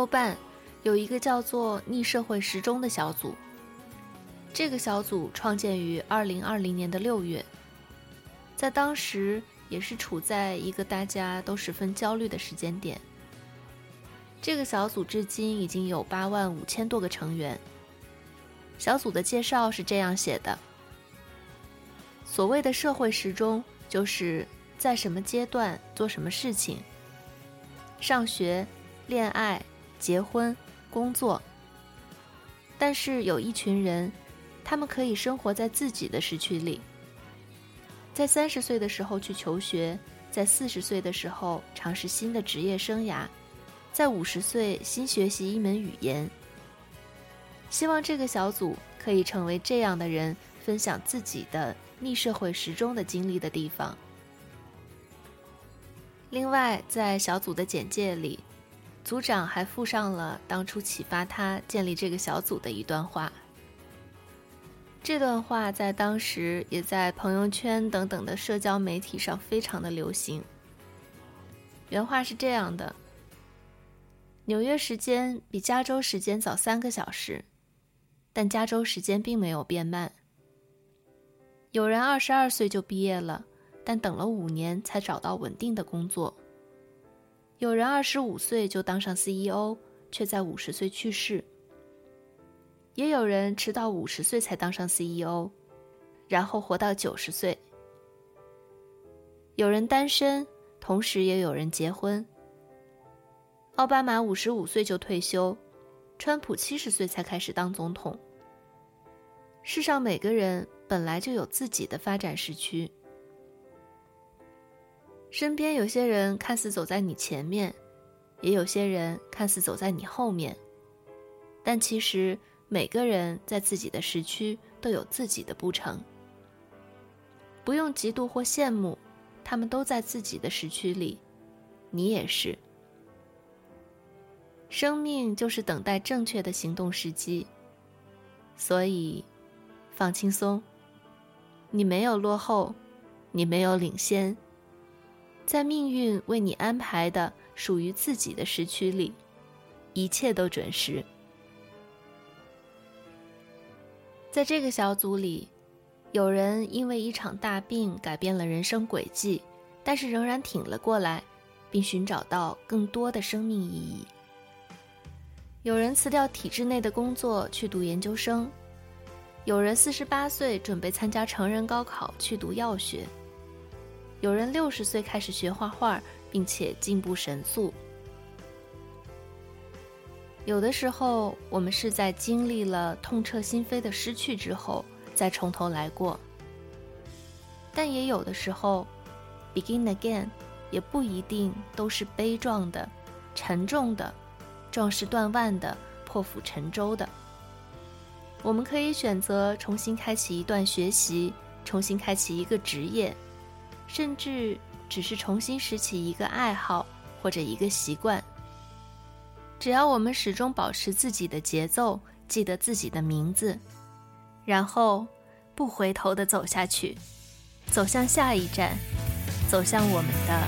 豆瓣，有一个叫做“逆社会时钟”的小组，这个小组创建于二零二零年的六月，在当时也是处在一个大家都十分焦虑的时间点。这个小组至今已经有八万五千多个成员。小组的介绍是这样写的：所谓的社会时钟，就是在什么阶段做什么事情，上学、恋爱、结婚、工作。但是有一群人。他们可以生活在自己的时区里，在三十岁的时候去求学，在四十岁的时候尝试新的职业生涯，在五十岁新学习一门语言。希望这个小组可以成为这样的人分享自己的逆社会时钟的经历的地方。另外，在小组的简介里，组长还附上了当初启发他建立这个小组的一段话。这段话在当时也在朋友圈等等的社交媒体上非常的流行。原话是这样的：纽约时间比加州时间早三个小时，但加州时间并没有变慢。有人二十二岁就毕业了，但等了五年才找到稳定的工作。有人二十五岁就当上 CEO，却在五十岁去世。也有人迟到五十岁才当上 CEO，然后活到九十岁。有人单身，同时也有人结婚。奥巴马五十五岁就退休，川普七十岁才开始当总统。世上每个人本来就有自己的发展时区。身边有些人看似走在你前面，也有些人看似走在你后面，但其实。每个人在自己的时区都有自己的不成，不用嫉妒或羡慕，他们都在自己的时区里，你也是。生命就是等待正确的行动时机，所以放轻松，你没有落后，你没有领先，在命运为你安排的属于自己的时区里，一切都准时。在这个小组里，有人因为一场大病改变了人生轨迹，但是仍然挺了过来，并寻找到更多的生命意义。有人辞掉体制内的工作去读研究生，有人四十八岁准备参加成人高考去读药学，有人六十岁开始学画画，并且进步神速。有的时候，我们是在经历了痛彻心扉的失去之后，再从头来过。但也有的时候，begin again，也不一定都是悲壮的、沉重的、壮士断腕的、破釜沉舟的。我们可以选择重新开启一段学习，重新开启一个职业，甚至只是重新拾起一个爱好或者一个习惯。只要我们始终保持自己的节奏，记得自己的名字，然后不回头的走下去，走向下一站，走向我们的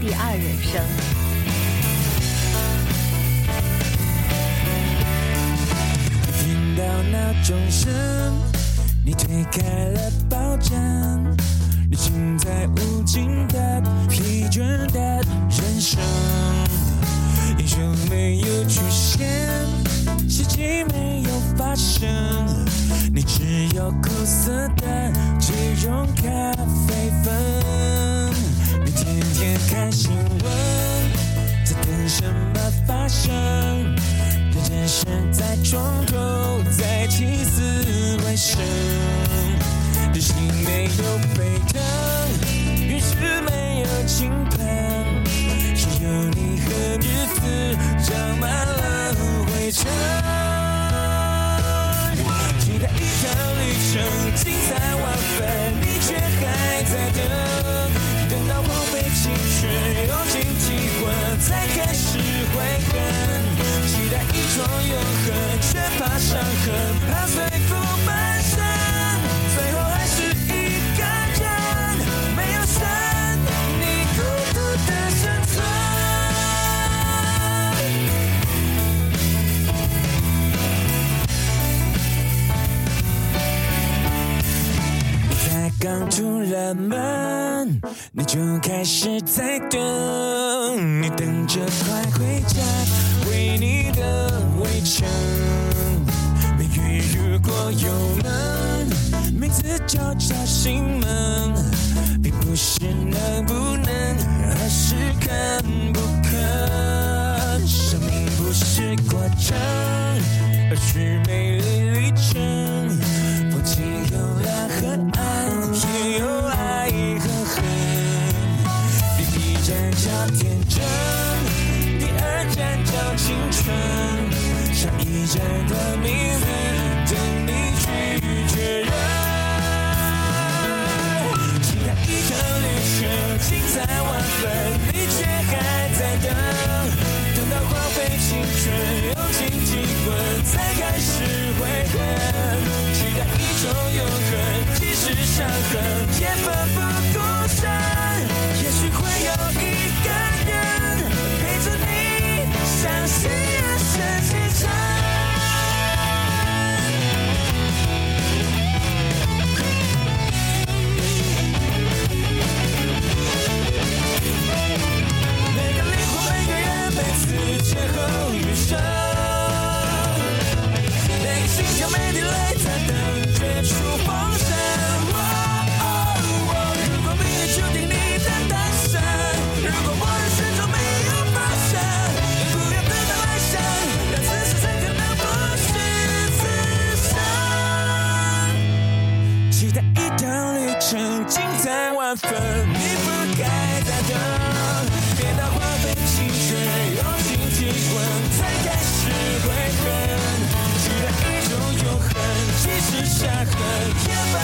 第二人生。听到闹钟声，你推开了抱枕，你正在无尽的疲倦的人生。英雄没有出现，奇迹没有发生，你只有苦涩的即溶咖啡粉。你天天看新闻，在等什么发生？人生在床头，在起死回生。人心没有沸腾，于是没有倾盆。只有你和日子长满了灰尘，期待一趟旅程精彩万分，你却还在等，等到荒废青春用尽体温才开始悔恨，期待一桩永恒，却怕伤痕，怕碎刚出了门，你就开始在等，你等着快回家，为你的围城。命运如果有门，名字就叫心门，并不是能不能，而是肯不肯。生命不是过程，而是美丽旅程。青春，下一站的名字等你去确认。期待一场旅程，精彩万分，你却还在等，等到荒废青春，用尽体温，才开始悔恨。期待一种永恒，即使伤痕也奋不趟旅程，精彩万分，你不该再等，别到荒废青春，用尽体温，才开始悔恨。期待一种永恒，即使伤痕也把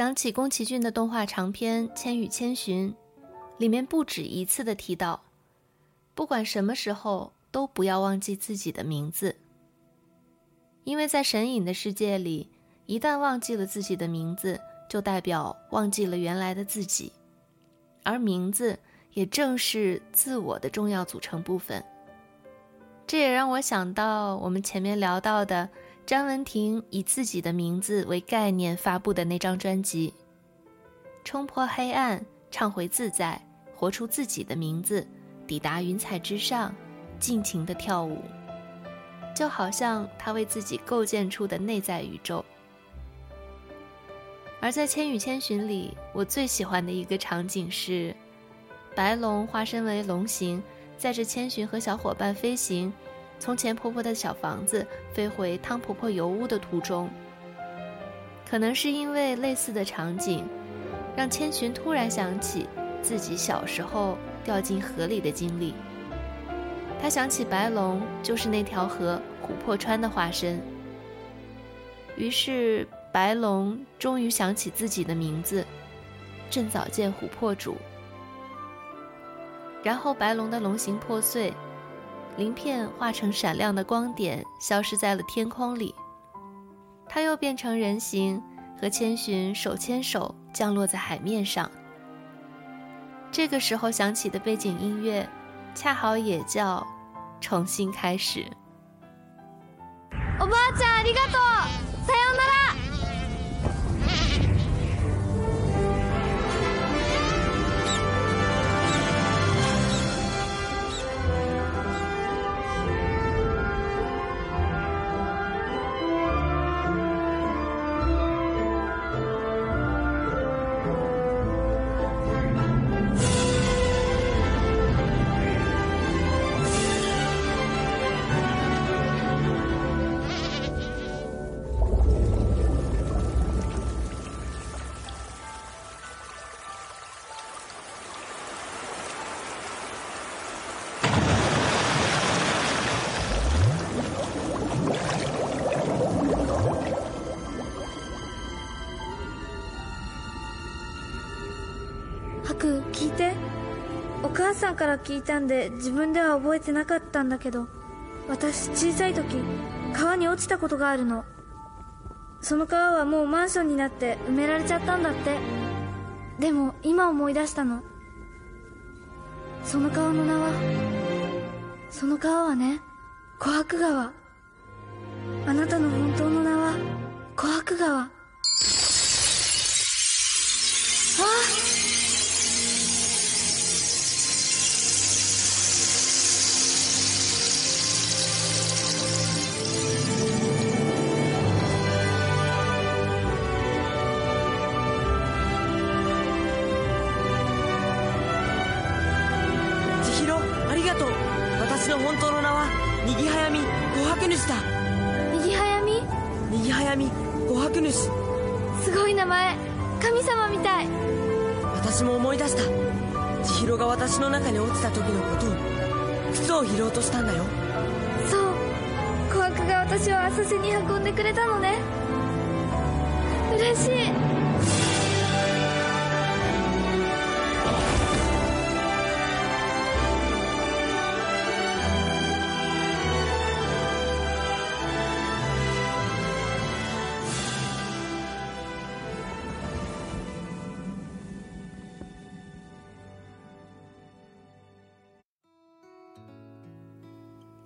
想起宫崎骏的动画长片《千与千寻》，里面不止一次的提到，不管什么时候都不要忘记自己的名字，因为在神隐的世界里，一旦忘记了自己的名字，就代表忘记了原来的自己，而名字也正是自我的重要组成部分。这也让我想到我们前面聊到的。张文婷以自己的名字为概念发布的那张专辑，冲破黑暗，唱回自在，活出自己的名字，抵达云彩之上，尽情的跳舞，就好像他为自己构建出的内在宇宙。而在《千与千寻》里，我最喜欢的一个场景是，白龙化身为龙形，载着千寻和小伙伴飞行。从钱婆婆的小房子飞回汤婆婆油屋的途中，可能是因为类似的场景，让千寻突然想起自己小时候掉进河里的经历。他想起白龙就是那条河琥珀川的化身，于是白龙终于想起自己的名字——正早见琥珀主。然后白龙的龙形破碎。鳞片化成闪亮的光点，消失在了天空里。它又变成人形，和千寻手牵手降落在海面上。这个时候响起的背景音乐，恰好也叫“重新开始”。おばあちゃんありがとう。さようなら。 から聞いたんで自分では覚えてなかったんだけど私小さい時川に落ちたことがあるの。その川はもうマンションになって埋められちゃったんだって。でも今思い出したの。その川の名はその川はね琥珀川。あなたの本当の名は琥珀川。あ千神様みたい。私も思い出した。千尋が私の中に落ちた時のことを。靴を拾おうとしたんだよ。そう。琥珀が私を浅瀬に運んでくれたのね。嬉しい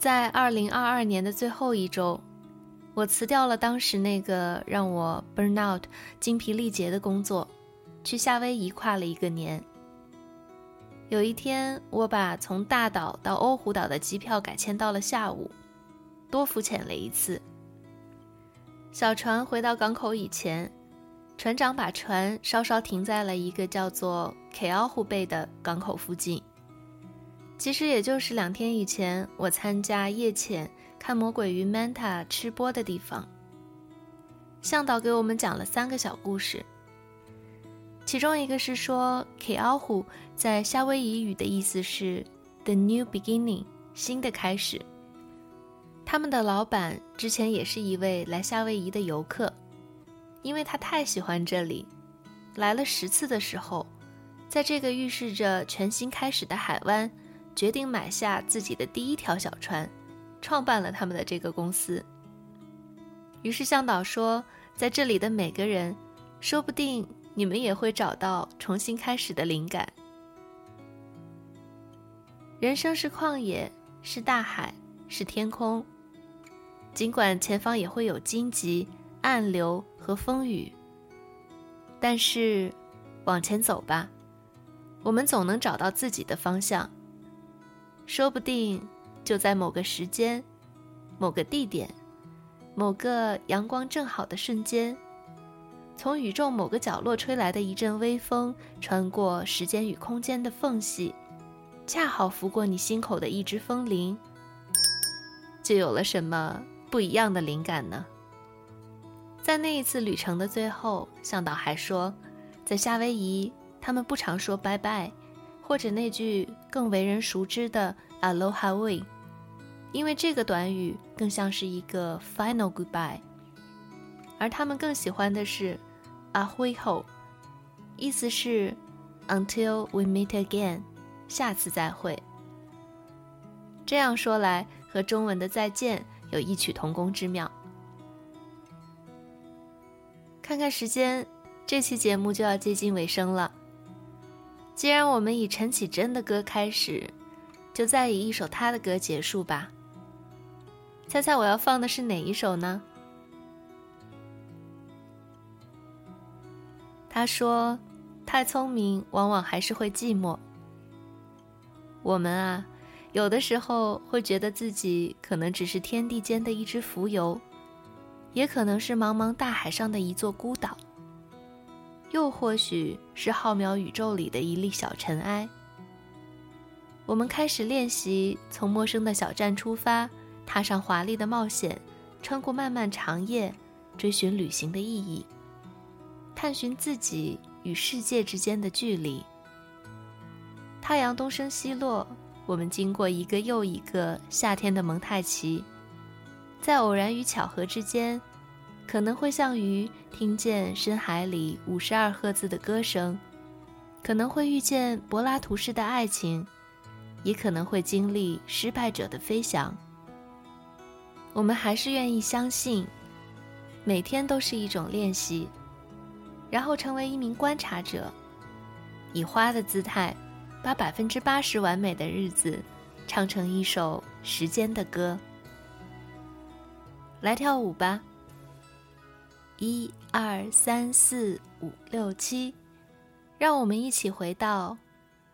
在二零二二年的最后一周，我辞掉了当时那个让我 burn out、精疲力竭的工作，去夏威夷跨了一个年。有一天，我把从大岛到欧胡岛的机票改签到了下午，多浮潜了一次。小船回到港口以前，船长把船稍稍停在了一个叫做 k 奥湖贝的港口附近。其实也就是两天以前，我参加夜潜看魔鬼鱼 Manta 吃播的地方。向导给我们讲了三个小故事，其中一个是说 k a o h u 在夏威夷语的意思是 “the new beginning”，新的开始。他们的老板之前也是一位来夏威夷的游客，因为他太喜欢这里，来了十次的时候，在这个预示着全新开始的海湾。决定买下自己的第一条小船，创办了他们的这个公司。于是向导说，在这里的每个人，说不定你们也会找到重新开始的灵感。人生是旷野，是大海，是天空。尽管前方也会有荆棘、暗流和风雨，但是往前走吧，我们总能找到自己的方向。说不定就在某个时间、某个地点、某个阳光正好的瞬间，从宇宙某个角落吹来的一阵微风，穿过时间与空间的缝隙，恰好拂过你心口的一只风铃，就有了什么不一样的灵感呢？在那一次旅程的最后，向导还说，在夏威夷，他们不常说拜拜。或者那句更为人熟知的 “Aloha way”，因为这个短语更像是一个 final goodbye，而他们更喜欢的是 “Ahuiho”，意思是 “Until we meet again”，下次再会。这样说来，和中文的再见有异曲同工之妙。看看时间，这期节目就要接近尾声了。既然我们以陈绮贞的歌开始，就再以一首她的歌结束吧。猜猜我要放的是哪一首呢？他说：“太聪明，往往还是会寂寞。”我们啊，有的时候会觉得自己可能只是天地间的一只浮游，也可能是茫茫大海上的一座孤岛。又或许是浩渺宇宙里的一粒小尘埃。我们开始练习从陌生的小站出发，踏上华丽的冒险，穿过漫漫长夜，追寻旅行的意义，探寻自己与世界之间的距离。太阳东升西落，我们经过一个又一个夏天的蒙太奇，在偶然与巧合之间。可能会像鱼听见深海里五十二赫兹的歌声，可能会遇见柏拉图式的爱情，也可能会经历失败者的飞翔。我们还是愿意相信，每天都是一种练习，然后成为一名观察者，以花的姿态，把百分之八十完美的日子，唱成一首时间的歌。来跳舞吧！一二三四五六七，让我们一起回到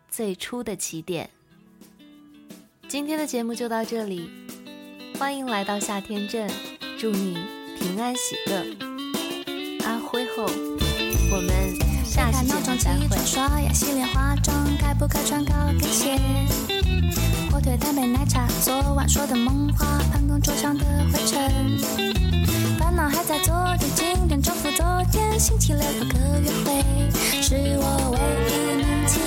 最初的起点。今天的节目就到这里，欢迎来到夏天镇，祝你平安喜乐。阿辉后，呀、洗脸、化妆，该不该穿高跟鞋？火腿蛋杯奶茶，昨晚说的梦话，办公桌上的灰尘。烦恼还在昨天，今天重复昨天。星期六有个约会，是我唯一能期